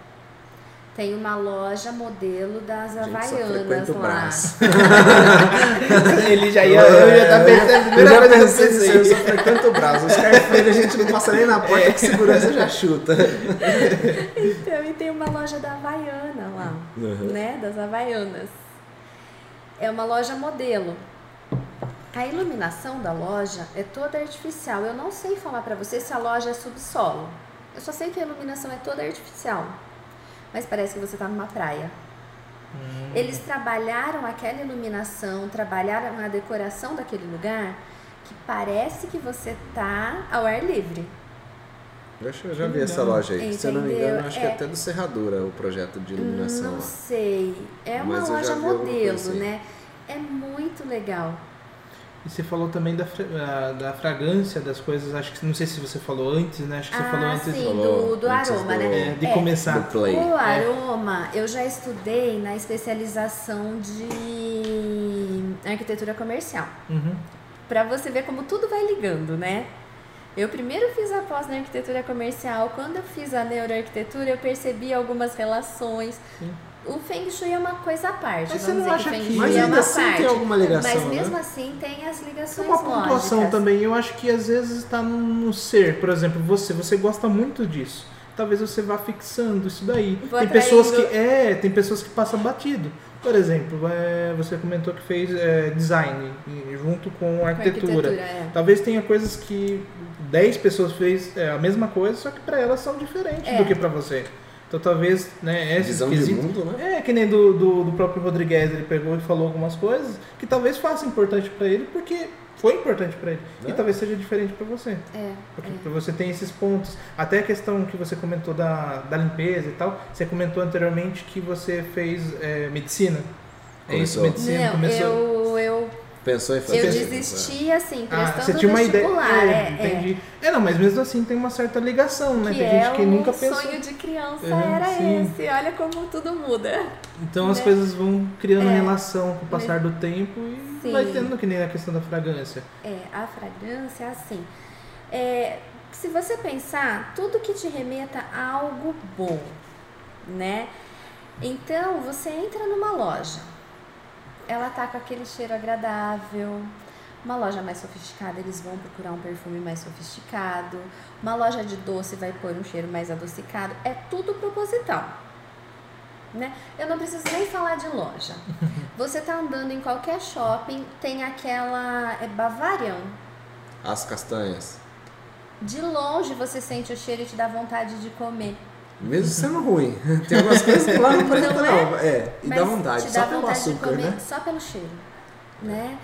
Tem uma loja modelo das Havaianas lá. Brás. Ele já ia. Eu já tá pensando. a Eu já pensei nisso, eu pensei. só frequento o Brás. Os caras a gente não passa nem na porta que segurança já chuta. Então, e tem uma loja da Havaiana lá, Uhum. né? Das Havaianas. É uma loja modelo. A iluminação da loja é toda artificial. Eu não sei falar pra você se a loja é subsolo. Eu só sei que a iluminação é toda artificial. Mas parece que você tá numa praia. Eles trabalharam aquela iluminação, trabalharam a decoração daquele lugar que parece que você tá ao ar livre. Eu acho que eu já vi essa loja aí. Se eu não me Entendeu? engano, acho que É. é até do Serradura o projeto de iluminação. Não lá. sei. É uma Mas loja modelo, assim. né? É muito legal. E você falou também da, ah, da fragrância das coisas, acho que não sei se você falou antes, né? Acho que você ah, falou antes sim, do, do antes aroma, do- né? é, de É, começar. Do play. O aroma, eu já estudei na especialização de arquitetura comercial. Uhum. Pra você ver como tudo vai ligando, né? Eu primeiro fiz a pós na arquitetura comercial. Quando eu fiz a neuroarquitetura, eu percebi algumas relações. Sim. O Feng Shui é uma coisa à parte. Mas você não acha que que- Shui Mas é ainda uma assim parte. tem alguma ligação, Mas né? mesmo assim tem as É ligações uma pontuação lógicas. também. Eu acho que às vezes está no, ser. Por exemplo, você, você gosta muito disso. Talvez você vá fixando isso daí. Vou tem pessoas que atraindo. é, tem pessoas que passam batido. Por exemplo, é, você comentou que fez é, design junto com Com arquitetura. é. Talvez tenha coisas que 10 pessoas fez é, a mesma coisa, só que para elas são diferentes É. do que para você. Então talvez, né, esses Visão mundo, né? É, que nem do, do, do próprio Rodrigues, ele pegou e falou algumas coisas que talvez faça importante para ele, porque foi importante para ele. E É. talvez seja diferente para você. É, Porque é. você tem esses pontos. Até a questão que você comentou da, da limpeza e tal. Você comentou anteriormente que você fez é, medicina. É isso, Começou. medicina. Não, começou. eu, eu, Pensou em fazer eu desisti assim, Ah, prestando você tinha uma ideia. vestibular. É, é, é. entendi. É. não, mas mesmo assim tem uma certa ligação, né? Que tem é gente que o nunca pensou. sonho de criança Uhum, era sim. esse. Olha como tudo muda. Então as né? coisas vão criando É. relação com o passar do tempo e Sim. vai tendo que nem a questão da fragrância. É, a fragrância, assim. É, se você pensar, tudo que te remeta a algo bom, né? Então, você entra numa loja, ela tá com aquele cheiro agradável. Uma loja mais sofisticada, eles vão procurar um perfume mais sofisticado. Uma loja de doce vai pôr um cheiro mais adocicado. É tudo proposital. Né? Eu não preciso nem falar de loja. Você tá andando em qualquer shopping, tem aquela é Bavarian. As castanhas. De longe você sente o cheiro e te dá vontade de comer. Mesmo sendo ruim. Tem algumas coisas que lá não presta Não não. É, e Mas dá vontade, te só dá pelo vontade açúcar, comer né? só pelo cheiro, né?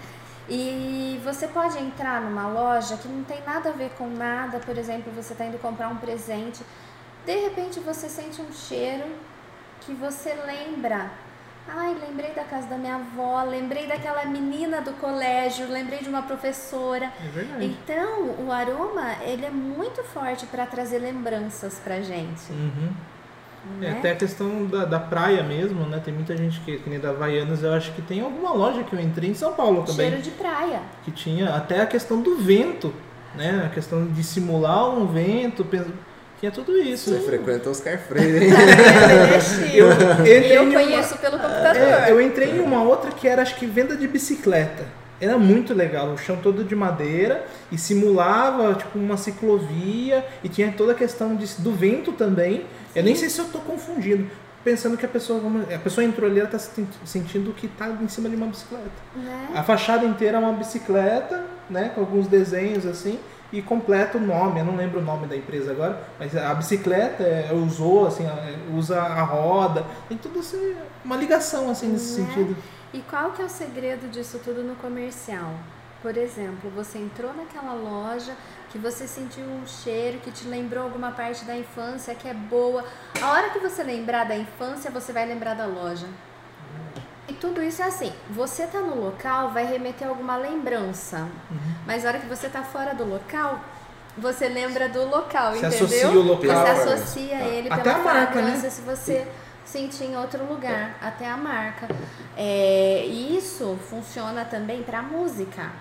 E você pode entrar numa loja que não tem nada a ver com nada, por exemplo, você está indo comprar um presente, de repente você sente um cheiro que você lembra. Ai, lembrei da casa da minha avó, lembrei daquela menina do colégio, lembrei de uma professora. É verdade. Então, o aroma, ele é muito forte para trazer lembranças pra gente, Uhum. É, né? até a questão da, da praia mesmo, né? Tem muita gente que, que nem da Havaianas, eu acho que tem alguma loja que eu entrei em São Paulo também. Cheiro de praia. que tinha até a questão do vento, né? A questão de simular um vento, tinha tudo isso. Você frequenta Oscar Freire, hein? Eu, eu entrei Eu em uma- conheço pelo computador. é, eu entrei em uma outra que era acho que venda de bicicleta. Era muito legal, o chão todo de madeira e simulava tipo uma ciclovia e tinha toda a questão de- do vento também. Eu nem sei se eu tô confundindo, pensando que a pessoa a pessoa entrou ali ela tá se sentindo que tá em cima de uma bicicleta. Né? A fachada inteira é uma bicicleta, né, com alguns desenhos assim, e completa o nome. Eu não lembro o nome da empresa agora, mas a bicicleta é, usou assim, usa a roda, tem tudo assim, uma ligação assim nesse Né? sentido. E qual que é o segredo disso tudo no comercial? Por exemplo, você entrou naquela loja que você sentiu um cheiro que te lembrou alguma parte da infância que é boa. A hora que você lembrar da infância, você vai lembrar da loja. Tudo isso é assim, você tá no local, vai remeter alguma lembrança. Uhum. Mas na hora que você tá fora do local, você lembra do local, Você entendeu? associa o local. Você associa fragrância. ele Até pela a marca, né? se você sentir em outro lugar, até a marca. É, e isso funciona também para música.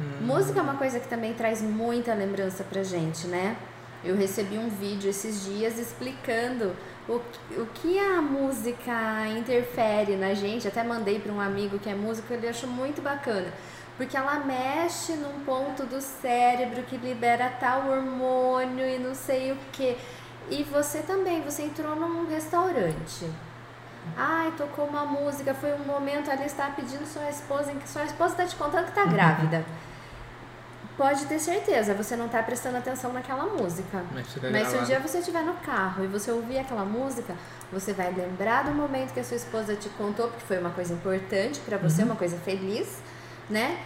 Hum. Música é uma coisa que também traz muita lembrança pra gente, né? Eu recebi um vídeo esses dias explicando o, o que a música interfere na gente. Até mandei para um amigo que é músico, ele achou muito bacana. Porque ela mexe num ponto do cérebro que libera tal hormônio e não sei o que. E você também, você entrou num restaurante. Ai, tocou uma música, foi um momento ali, você tá pedindo sua esposa, em que sua esposa tá te contando que tá grávida. Pode ter certeza, você não tá prestando atenção naquela música. Mas, Mas se um dia você estiver no carro e você ouvir aquela música, você vai lembrar do momento que a sua esposa te contou, porque foi uma coisa importante pra você, uma coisa feliz, né?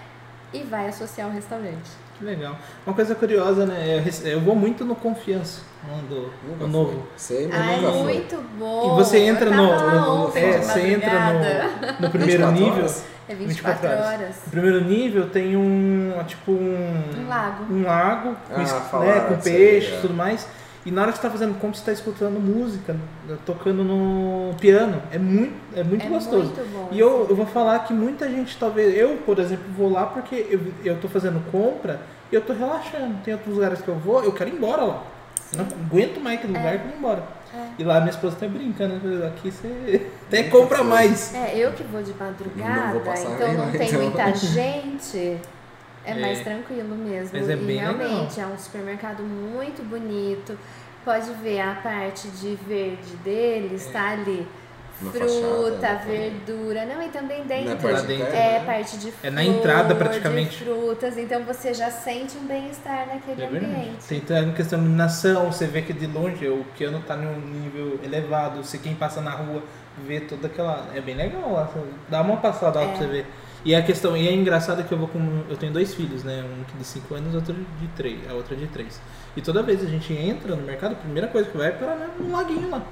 E vai associar o restaurante. Que legal. Uma coisa curiosa, né? Eu, vou muito no Confiança, do Nunca o novo. Sei, mas Ai, nunca foi. muito bom! E você entra no, no- ontem é, você entra no, no primeiro 24 nível. horas? É 24, horas. No primeiro nível tem um tipo um Um lago. um lago com, Ah, né, com disso aí, peixe é. e tudo mais. E na hora que você tá fazendo compra, você tá escutando música, né, tocando no piano. É muito, é muito É gostoso. muito bom. E eu, eu vou falar que muita gente, talvez, eu, por exemplo, vou lá porque eu, eu tô fazendo compra e eu tô relaxando. Tem outros lugares que eu vou, eu quero ir embora lá. Eu não aguento mais aquele lugar, eu quero ir embora. É. E lá minha esposa tá brincando, né, aqui você até compra mais. É, eu que vou de Não madrugada, vou passar então não tem então. muita gente. É, É. mais tranquilo mesmo. Mas é e bem realmente é um supermercado muito bonito. Pode ver a parte de verde deles, tá ali. Na Fruta, fachada, né, verdura. Não, e também Na dentro. parte Lá dentro, É, né? parte de É na entrada, praticamente. de frutas, então você já sente um bem-estar naquele É ambiente. Tem toda a questão de iluminação, você vê que de longe o piano tá num nível elevado, você quem passa na rua vê toda aquela. É bem legal lá. Dá uma passada lá É. pra você ver. E a questão, e é engraçado que eu vou com. Eu tenho dois filhos, né? Um que de 5 anos e outro de 3, a outra de 3. E toda vez a gente entra no mercado, a primeira coisa que vai é parar né, num laguinho lá.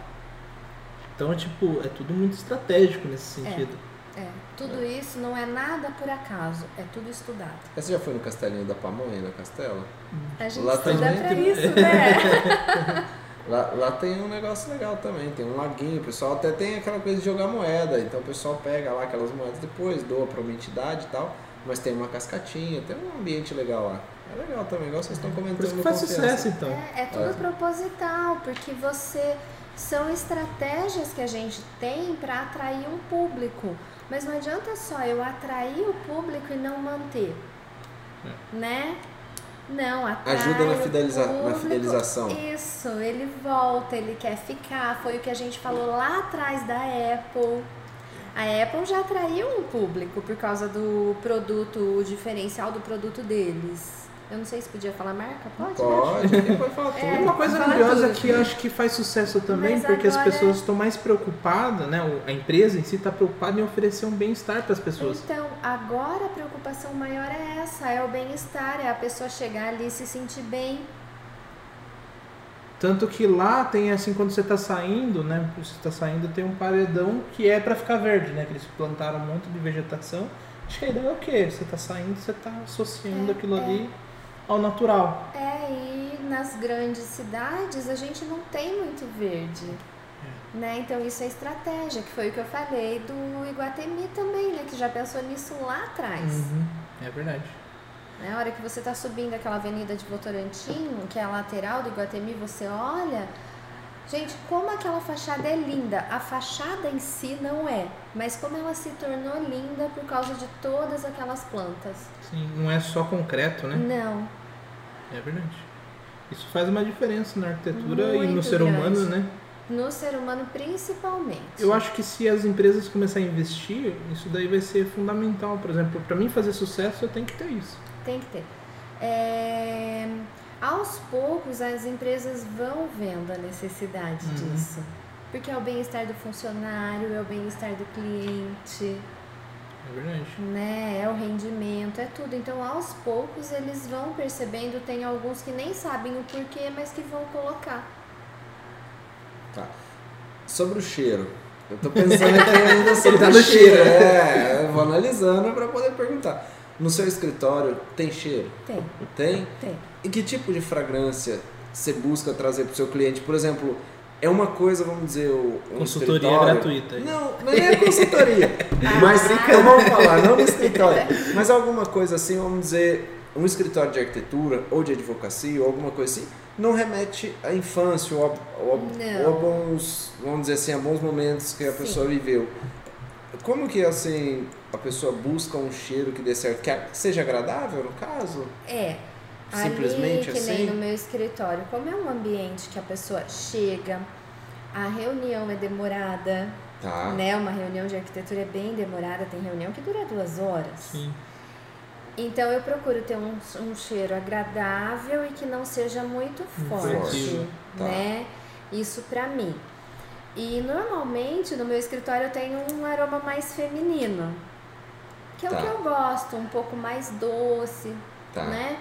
Então é tipo, é tudo muito estratégico nesse sentido. É, tudo isso não é nada por acaso, é tudo estudado. Você já foi no Castelinho da Pamonha, na Castela? A gente Lá estuda também pra tem- isso, né? Lá, lá tem um negócio legal também, tem um laguinho, o pessoal até tem aquela coisa de jogar moeda, então o pessoal pega lá aquelas moedas depois, doa pra uma entidade e tal, mas tem uma cascatinha, tem um ambiente legal lá. É legal também, igual vocês estão comentando. Por isso que faz Confiança. sucesso então. É, é tudo É. proposital, porque você são estratégias que a gente tem para atrair um público. Mas não adianta só eu atrair o público e não manter. Né? Não, atrai Ajuda na o fideliza- na fidelização. Isso, ele volta, ele quer ficar. Foi o que a gente falou lá atrás da Apple. A Apple já atraiu um público por causa do produto, o diferencial do produto deles. Eu não sei se podia falar marca, pode? Pode, quem pode falar tudo. É. Uma coisa Fala curiosa tudo. que eu acho que faz sucesso também, Mas porque as agora- pessoas estão mais preocupadas, né? A empresa em si está preocupada em oferecer um bem-estar para as pessoas. Então, agora a preocupação maior é essa, é o bem-estar, é a pessoa chegar ali e se sentir bem. Tanto que lá tem assim, quando você está saindo, né? Você está saindo, tem um paredão que é para ficar verde, né? Que eles plantaram um monte de vegetação. Acho que a ideia é o quê? Você está saindo, você está associando É, aquilo é. ali ao natural. É, e nas grandes cidades a gente não tem muito verde. Né? Então isso é estratégia, que foi o que eu falei do Iguatemi também, né? Que já pensou nisso lá atrás. Uhum, É verdade. Né? A hora que você está subindo aquela avenida de Votorantim, que é a lateral do Iguatemi, você olha. Gente, como aquela fachada é linda. A fachada em si não é, mas como ela se tornou linda por causa de todas aquelas plantas. Sim, não é só concreto, né? Não, É verdade. Isso faz uma diferença na arquitetura e no Muito ser grande. humano, né? no ser humano principalmente. Eu acho que se as empresas começarem a investir, isso daí vai ser fundamental. Por exemplo, para mim fazer sucesso, eu tenho que ter isso. Tem que ter. É, Aos poucos, as empresas vão vendo a necessidade Uhum. disso. Porque é o bem-estar do funcionário, é o bem-estar do cliente, É verdade. né? É o rendimento, é tudo. Então, aos poucos, eles vão percebendo. Tem alguns que nem sabem o porquê, mas que vão colocar. Tá. Sobre o cheiro, Eu tô pensando aqui ainda sobre tá cheiro. cheiro. É, eu vou analisando para poder perguntar. No seu escritório tem cheiro? Tem, Tem? tem. E que tipo de fragrância você busca trazer para o seu cliente? Por exemplo, é uma coisa, vamos dizer, o- um Consultoria escritório- gratuita. Não, não é consultoria. mas então vamos falar, não no escritório. Mas alguma coisa assim, vamos dizer, um escritório de arquitetura ou de advocacia ou alguma coisa assim, não remete à infância ou a, ou ou a bons, vamos dizer assim, a bons momentos que a Sim. pessoa viveu. Como que assim a pessoa busca um cheiro que dê certo, que seja agradável no caso? É. Simplesmente Ali, que assim? nem no meu escritório, como é um ambiente que a pessoa chega, a reunião é demorada, Tá. né? Uma reunião de arquitetura é bem demorada, tem reunião que dura duas horas. Sim. Então eu procuro ter um, um cheiro agradável e que não seja muito forte, Forte, tá. né? Isso pra mim. E normalmente no meu escritório eu tenho um aroma mais feminino, que é Tá. o que eu gosto, um pouco mais doce, Tá. né?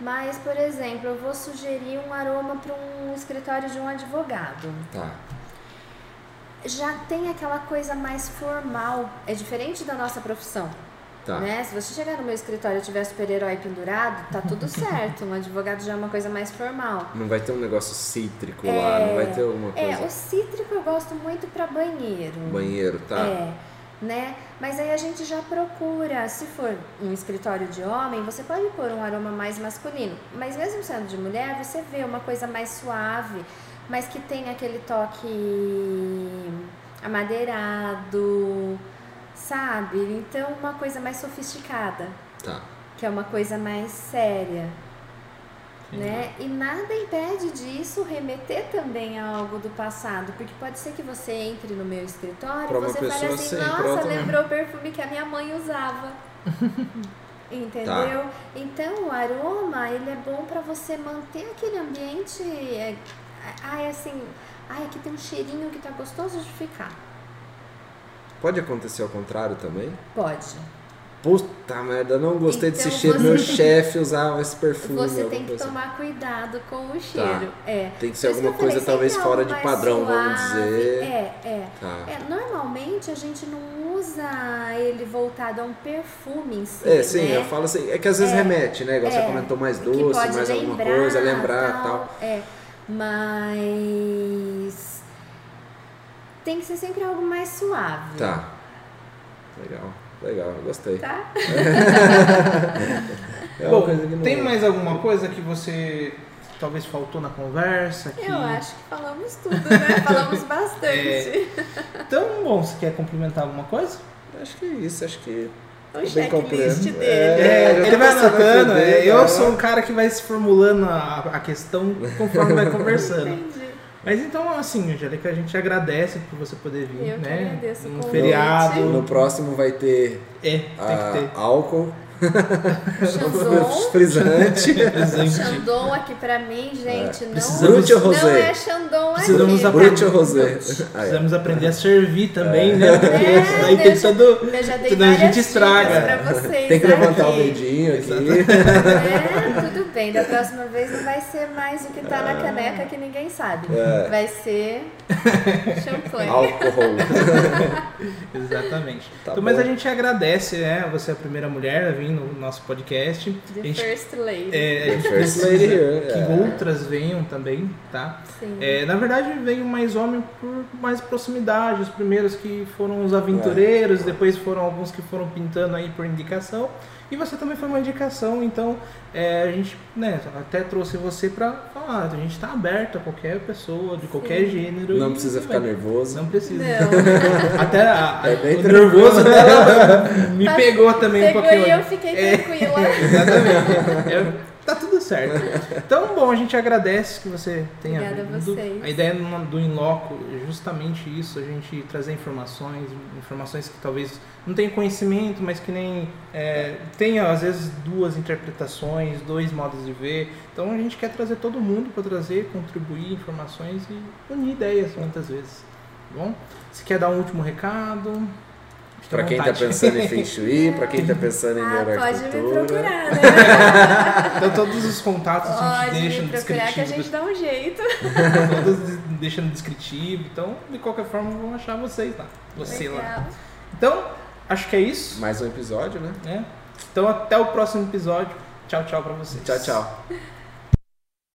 Mas, por exemplo, eu vou sugerir um aroma para um escritório de um advogado. Tá. Já tem aquela coisa mais formal, é diferente da nossa profissão. Tá. Né? Se você chegar no meu escritório e tiver super-herói pendurado, tá tudo certo. Um advogado já é uma coisa mais formal. Não vai ter um negócio cítrico lá, não vai ter alguma É, coisa. o cítrico eu gosto muito para banheiro. Banheiro, tá? É, né? Mas aí a gente já procura, se for um escritório de homem, você pode pôr um aroma mais masculino. Mas mesmo sendo de mulher, você vê uma coisa mais suave, mas que tem aquele toque amadeirado, sabe? Então uma coisa mais sofisticada, Tá. que é uma coisa mais séria. Né? E nada impede disso remeter também a algo do passado, porque pode ser que você entre no meu escritório e você fale assim, nossa, pronto, né?" lembrou o perfume que a minha mãe usava. Entendeu? Tá. Então o aroma, ele é bom pra você manter aquele ambiente. É, ai, assim, ai, aqui tem um cheirinho que tá gostoso de ficar. Pode acontecer ao contrário também? Pode. Puta merda, não gostei desse Então cheiro. você- Meu chefe usava esse perfume. Você alguma tem que assim. tomar cuidado com o cheiro. É. Tem que ser alguma coisa talvez fora de padrão, vamos suave. dizer. É, é. Tá. É, normalmente a gente não usa ele voltado a um perfume em si. É, sim, né? eu falo assim, é que às vezes É, remete, né? Igual você é, comentou mais doce, mais alguma lembrar, coisa, lembrar tal. É, mas tem que ser sempre algo mais suave. Tá. Legal, legal, gostei. Tá? É Bom, coisa que não- tem mais alguma coisa que você talvez faltou na conversa? Que... Eu acho que falamos tudo, né? falamos bastante. Então, bom, você quer complementar alguma coisa? Acho que é isso, acho que. O checklist dele. É, já ele vai anotando, aqui dele, eu sou um cara que vai se formulando a, a questão conforme vai conversando. Entendi. Mas então, assim, Angélica, a gente agradece por você poder vir, Eu que né? agradeço o Um convite. feriado. No próximo vai ter É, tem que ter. álcool. frisante. Aqui pra mim, gente, não, Precisamos- Brute ou não rosé? é Chandon Precisamos aqui. Brute ou rosé? Precisamos aprender a servir também, né? Porque É, isso daí tem todo. Eu já dei a gente estraga. pra vocês Tem que levantar o aqui. dedinho aqui. É, tudo bem. Da próxima vez não vai ser mais o que tá na caneca que ninguém sabe. É. Vai ser champanhe. Álcool. Exatamente. Tá então, mas a gente agradece, né? Você é a primeira mulher a vir no nosso podcast. The A gente, First Lady. é, a gente First precisa lady here, que é. outras venham também, tá? Sim. É, na verdade, veio mais homem por mais proximidade. Os primeiros que foram os aventureiros, depois foram alguns que foram pintando aí por indicação. E você também foi uma indicação, então é, a gente né, até trouxe você pra falar. A gente tá aberto a qualquer pessoa, de qualquer gênero. Não precisa ficar bem. nervoso. Não precisa. Não. Até a, a- É bem o nervoso dela me Mas pegou também Pegou um pouquinho. e eu fiquei É. tranquila. Exatamente. Tá tudo certo. Então, bom, a gente agradece que você tenha Obrigada a vindo. vocês. A ideia do do Inloco é justamente isso, a gente trazer informações, informações que talvez não tenham conhecimento, mas que nem é, tenha às vezes duas interpretações, dois modos de ver. Então a gente quer trazer todo mundo para trazer, contribuir informações e unir ideias muitas vezes. Tá bom? Se quer dar um último recado? Pra quem tá vontade. pensando em Feng Shui, pra quem tá pensando em Ah, pode me neuroarquitetura. procurar, né? Então todos os contatos a gente Pode deixa no me procurar que a descritivo. gente dá um jeito. Todos deixa no descritivo. Então, de qualquer forma, vão achar vocês lá. Você lá. Legal. Então, acho que é isso. Mais um episódio, né? Né? Então, até o próximo episódio. Tchau, tchau pra vocês. Tchau, tchau.